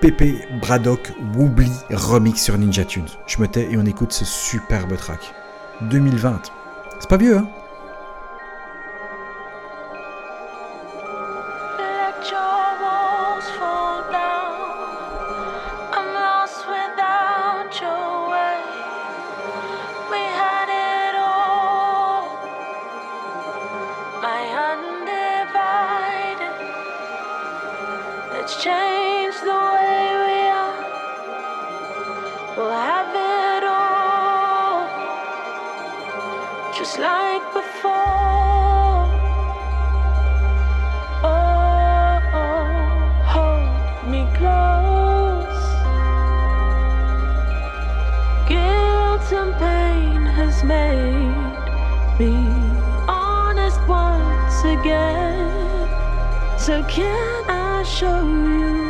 Pepe Braddock Woobly remix sur Ninja Tunes. Je me tais et on écoute ce superbe track. 2020. C'est pas vieux, hein? Again. So can I show you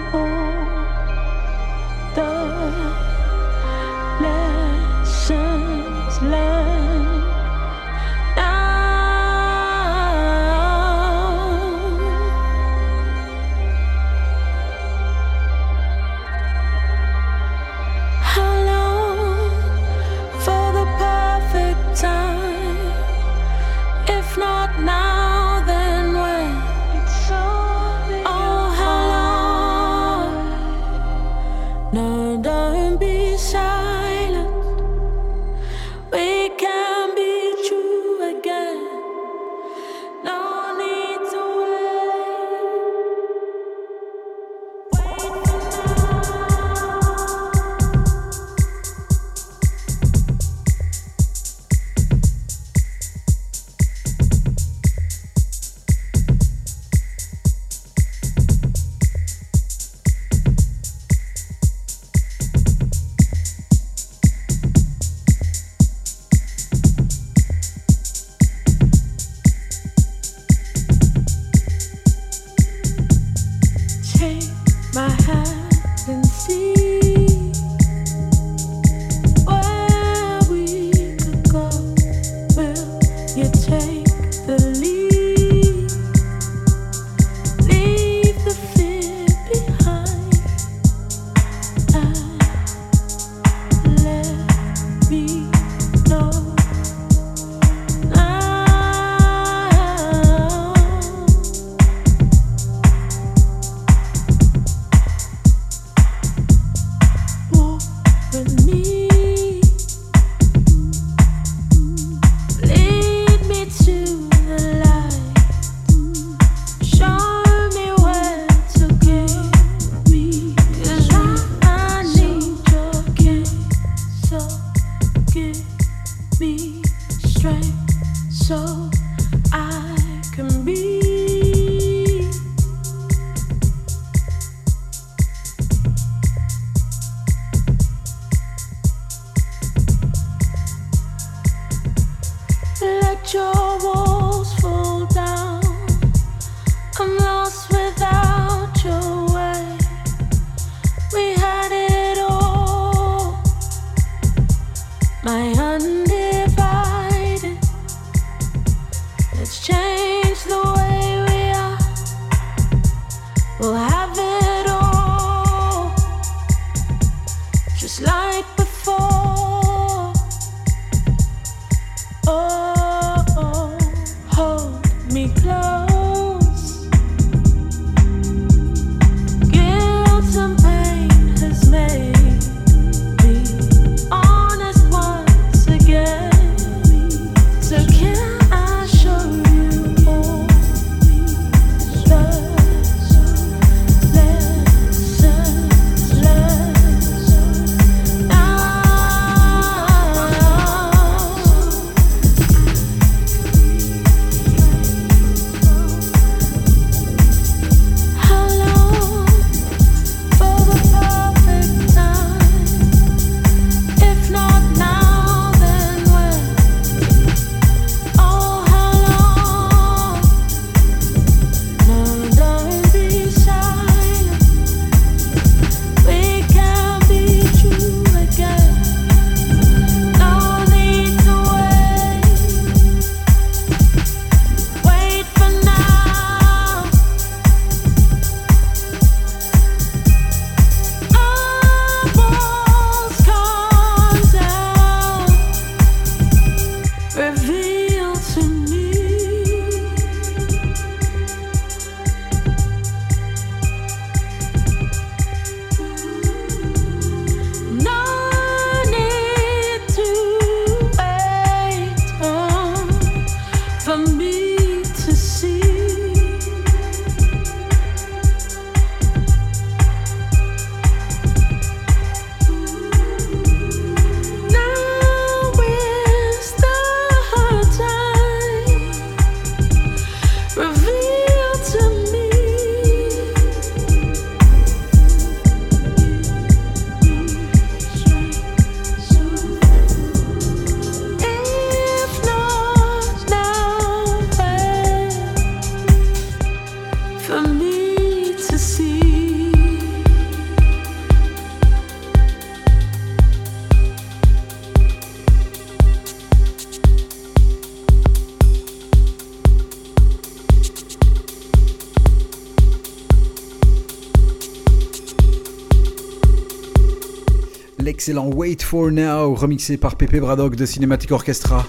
l'excellent Wait for Now, remixé par Pepe Braddock de Cinematic Orchestra.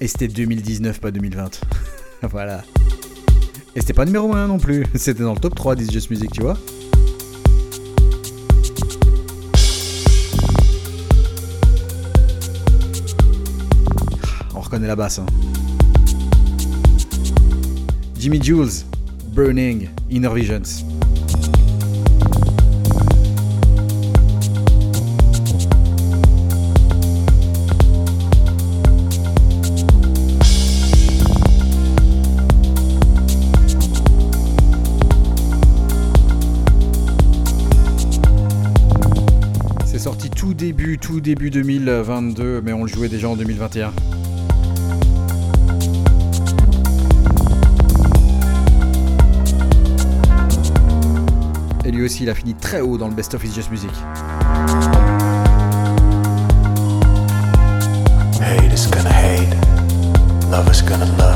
Et c'était 2019, pas 2020. voilà. Et c'était pas numéro 1 non plus, c'était dans le top 3 d'Is Just Music, tu vois. On reconnaît la basse. Hein. Jimmy Jules, Burning, Inner Visions. Début 2022, mais on le jouait déjà en 2021. Et lui aussi, il a fini très haut dans le Best of Is Just Music. Love is gonna love.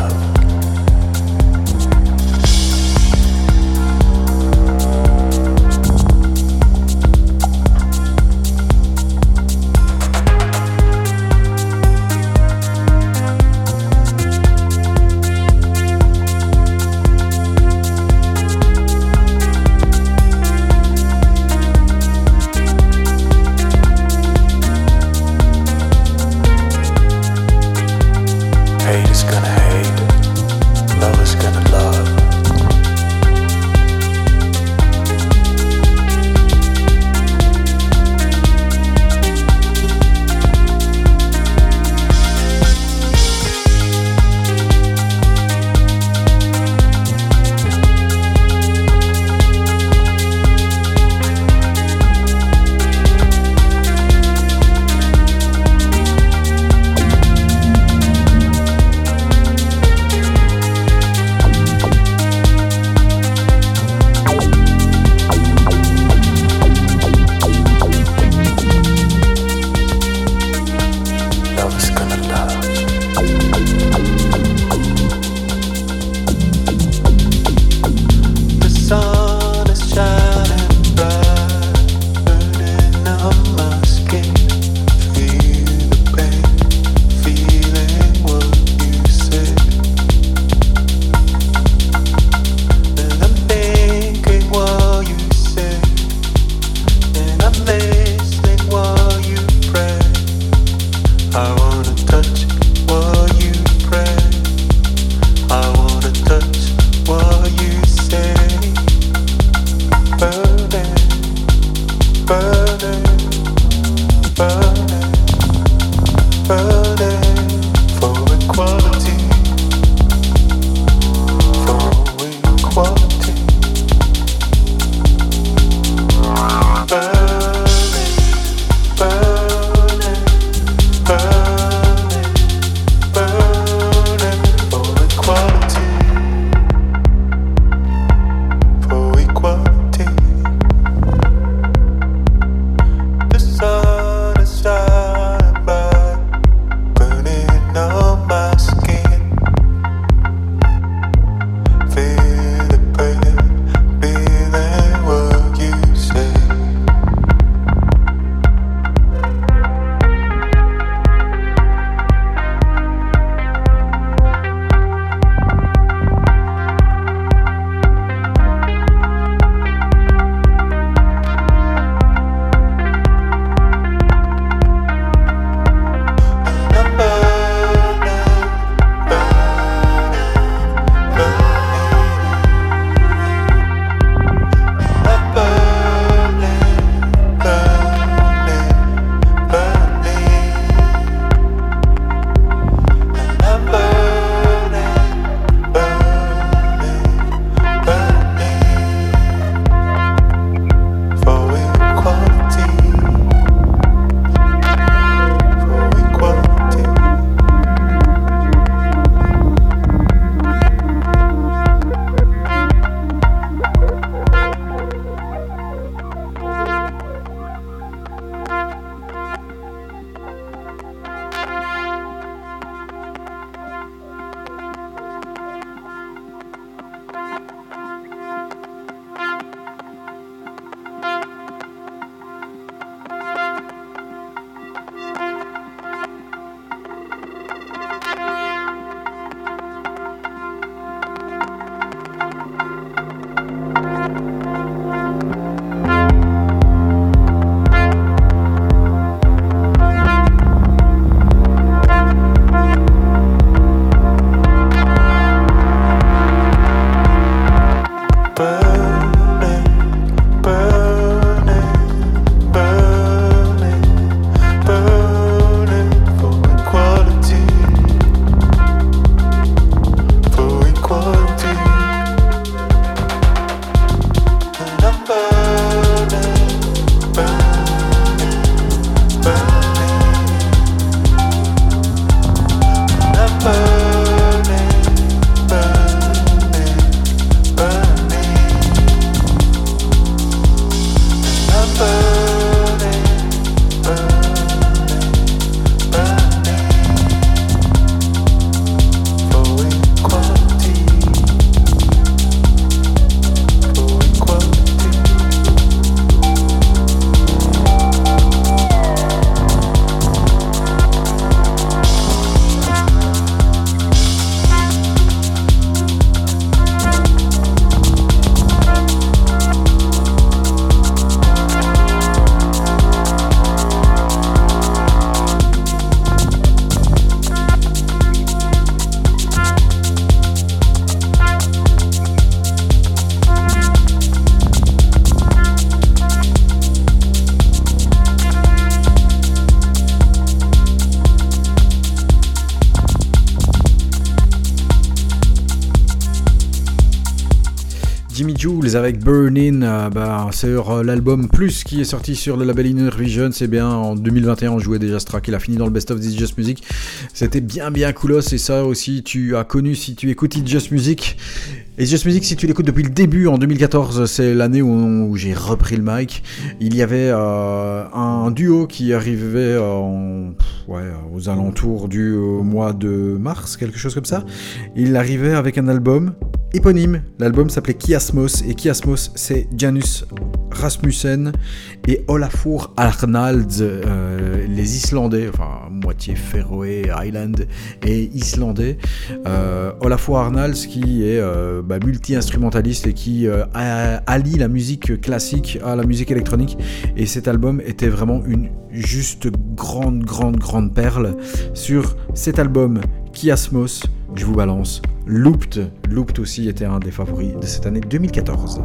Avec Burning euh, bah, sur euh, l'album Plus qui est sorti sur le label Inner Vision. C'est bien, en 2021 on jouait déjà ce track, il a fini dans le Best of This Just Music. C'était bien bien coolos et ça aussi tu as connu si tu écoutes It's Just Music. Et Just Music, si tu l'écoutes depuis le début, en 2014, c'est l'année où, j'ai repris le mic. Il y avait euh, un duo qui arrivait ouais, aux alentours du mois de mars, quelque chose comme ça. Il arrivait avec un album éponyme. L'album s'appelait Kiasmos et Kiasmos c'est Janus Rasmussen et Olafur Arnald, euh, les Islandais, enfin moitié Féroé, Island et Islandais. Euh, Olafur Arnald qui est euh, bah, multi-instrumentaliste et qui allie la musique classique à la musique électronique. Et cet album était vraiment une juste grande, grande, grande perle. Sur cet album, Kiasmos, je vous balance Looped. Looped aussi était un des favoris de cette année 2014.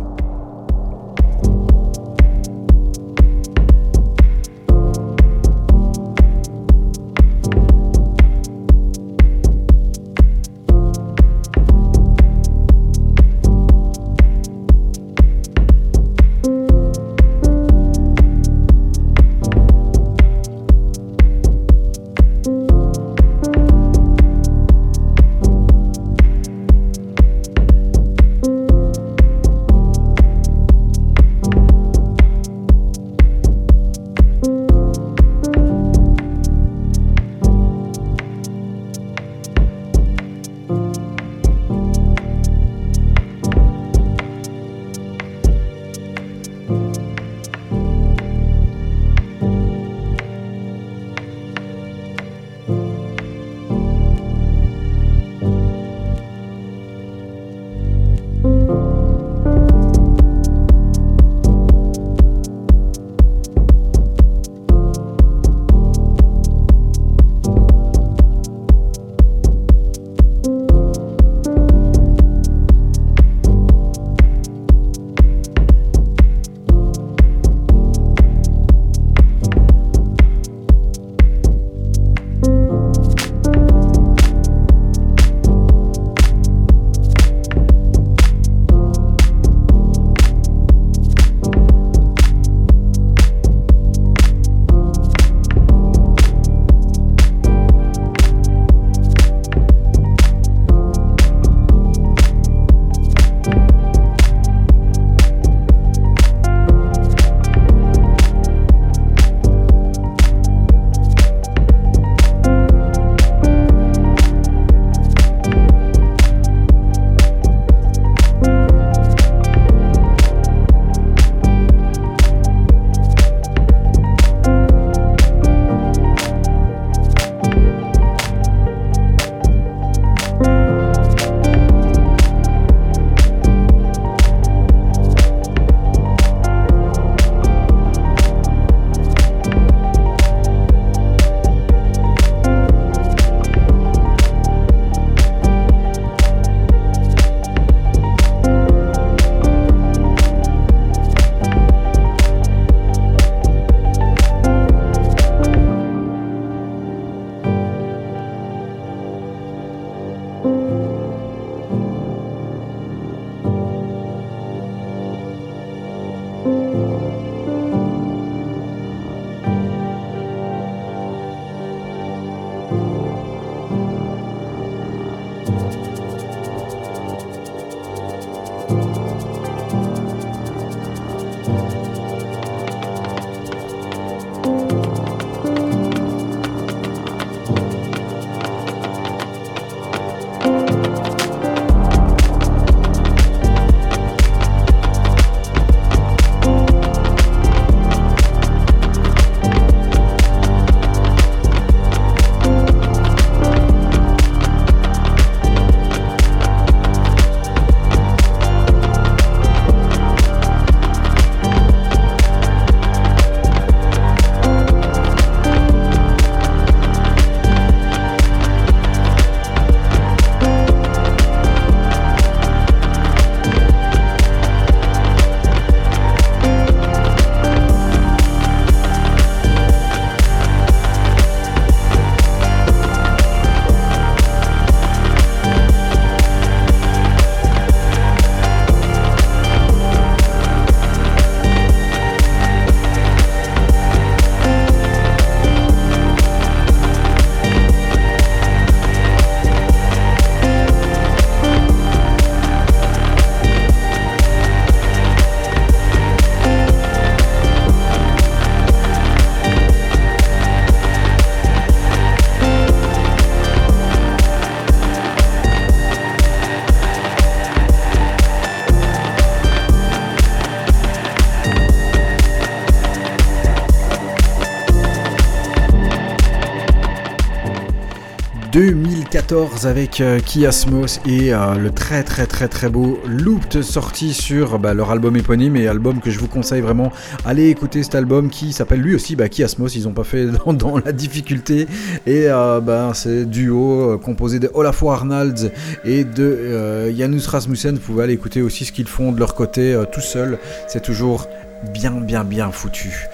2014 avec euh, Kiasmos et euh, le très très très beau Looped sorti sur bah, leur album éponyme et album que je vous conseille vraiment. Allez écouter cet album qui s'appelle lui aussi bah, Kiasmos, ils ont pas fait dans, la difficulté et euh, bah, c'est duo composé de Olafur Arnalds et de Janus Rasmussen. Vous pouvez aller écouter aussi ce qu'ils font de leur côté tout seul. C'est toujours bien bien bien foutu.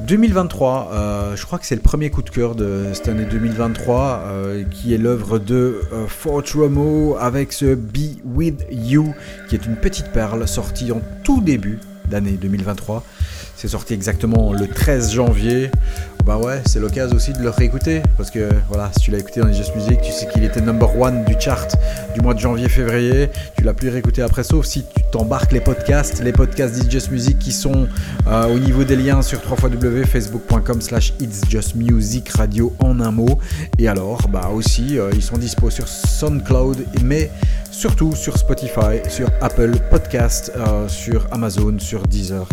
2023, euh, je crois que c'est le premier coup de cœur de cette année 2023, euh, qui est l'œuvre de euh, Fort Romo avec ce Be With You, qui est une petite perle sortie en tout début d'année 2023. C'est sorti exactement le 13 janvier. Bah ouais, c'est l'occasion aussi de le réécouter. Parce que voilà, si tu l'as écouté dans les Just Music, tu sais qu'il était number one du chart du mois de janvier-février. Tu l'as plus réécouté après, sauf si tu t'embarques les podcasts, les podcasts d'It's Just Music qui sont euh, au niveau des liens sur www.facebook.com slash It's Just Music Radio en un mot. Et alors, bah aussi, euh, ils sont dispo sur SoundCloud, mais surtout sur Spotify, sur Apple Podcast, euh, sur Amazon, sur Deezer,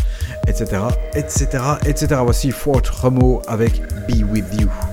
etc., etc., etc. Voici Fort Remo avec Be With You.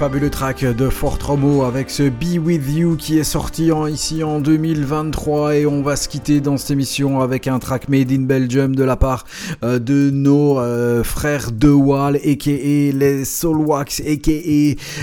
Fabuleux, track de Fort Romo avec ce Be With You qui est sorti ici en 2023 et on va se quitter dans cette émission avec un track made in Belgium de la part euh, de nos euh, frères de Wall aka les Soulwax aka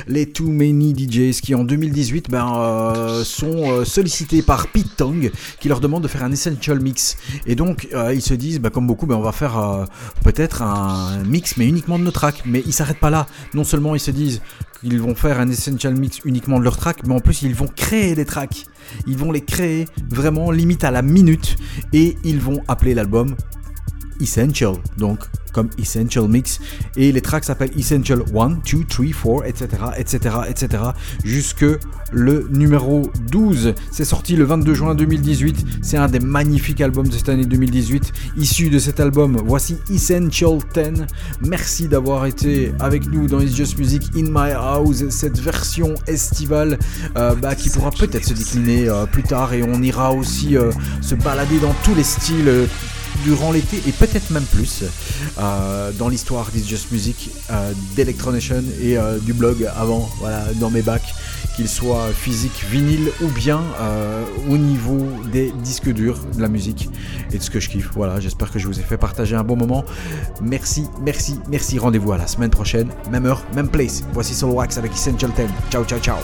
les Too Many DJs qui en 2018 ben, euh, sont sollicités par Pete Tong qui leur demande de faire un essential mix. Et donc ils se disent ben, comme beaucoup ben, on va faire peut-être un mix mais uniquement de nos tracks. Mais ils s'arrêtent pas là. Non seulement ils se disent qu'ils vont faire un essential mix uniquement de leurs tracks, mais en plus ils vont créer des tracks. Ils vont les créer vraiment limite à la minute et ils vont appeler l'album Essential. Donc comme Essential Mix et les tracks s'appellent Essential 1, 2, 3, 4, etc. etc. etc. jusque le numéro 12. C'est sorti le 22 juin 2018. C'est un des magnifiques albums de cette année 2018. Issu de cet album, voici Essential 10. Merci d'avoir été avec nous dans It's Just Music in My House, cette version estivale euh, bah, qui pourra peut-être se décliner euh, plus tard et on ira aussi euh, se balader dans tous les styles. Durant l'été et peut-être même plus euh, dans l'histoire d'It's Just Music, euh, d'Electronation et euh, du blog avant, voilà, dans mes bacs, qu'ils soient physiques, vinyle ou bien au niveau des disques durs de la musique et de ce que je kiffe. Voilà, j'espère que je vous ai fait partager un bon moment. Merci, merci, merci. Rendez-vous à la semaine prochaine, même heure, même place. Voici Solo Wax avec Essential 10. Ciao, ciao, ciao.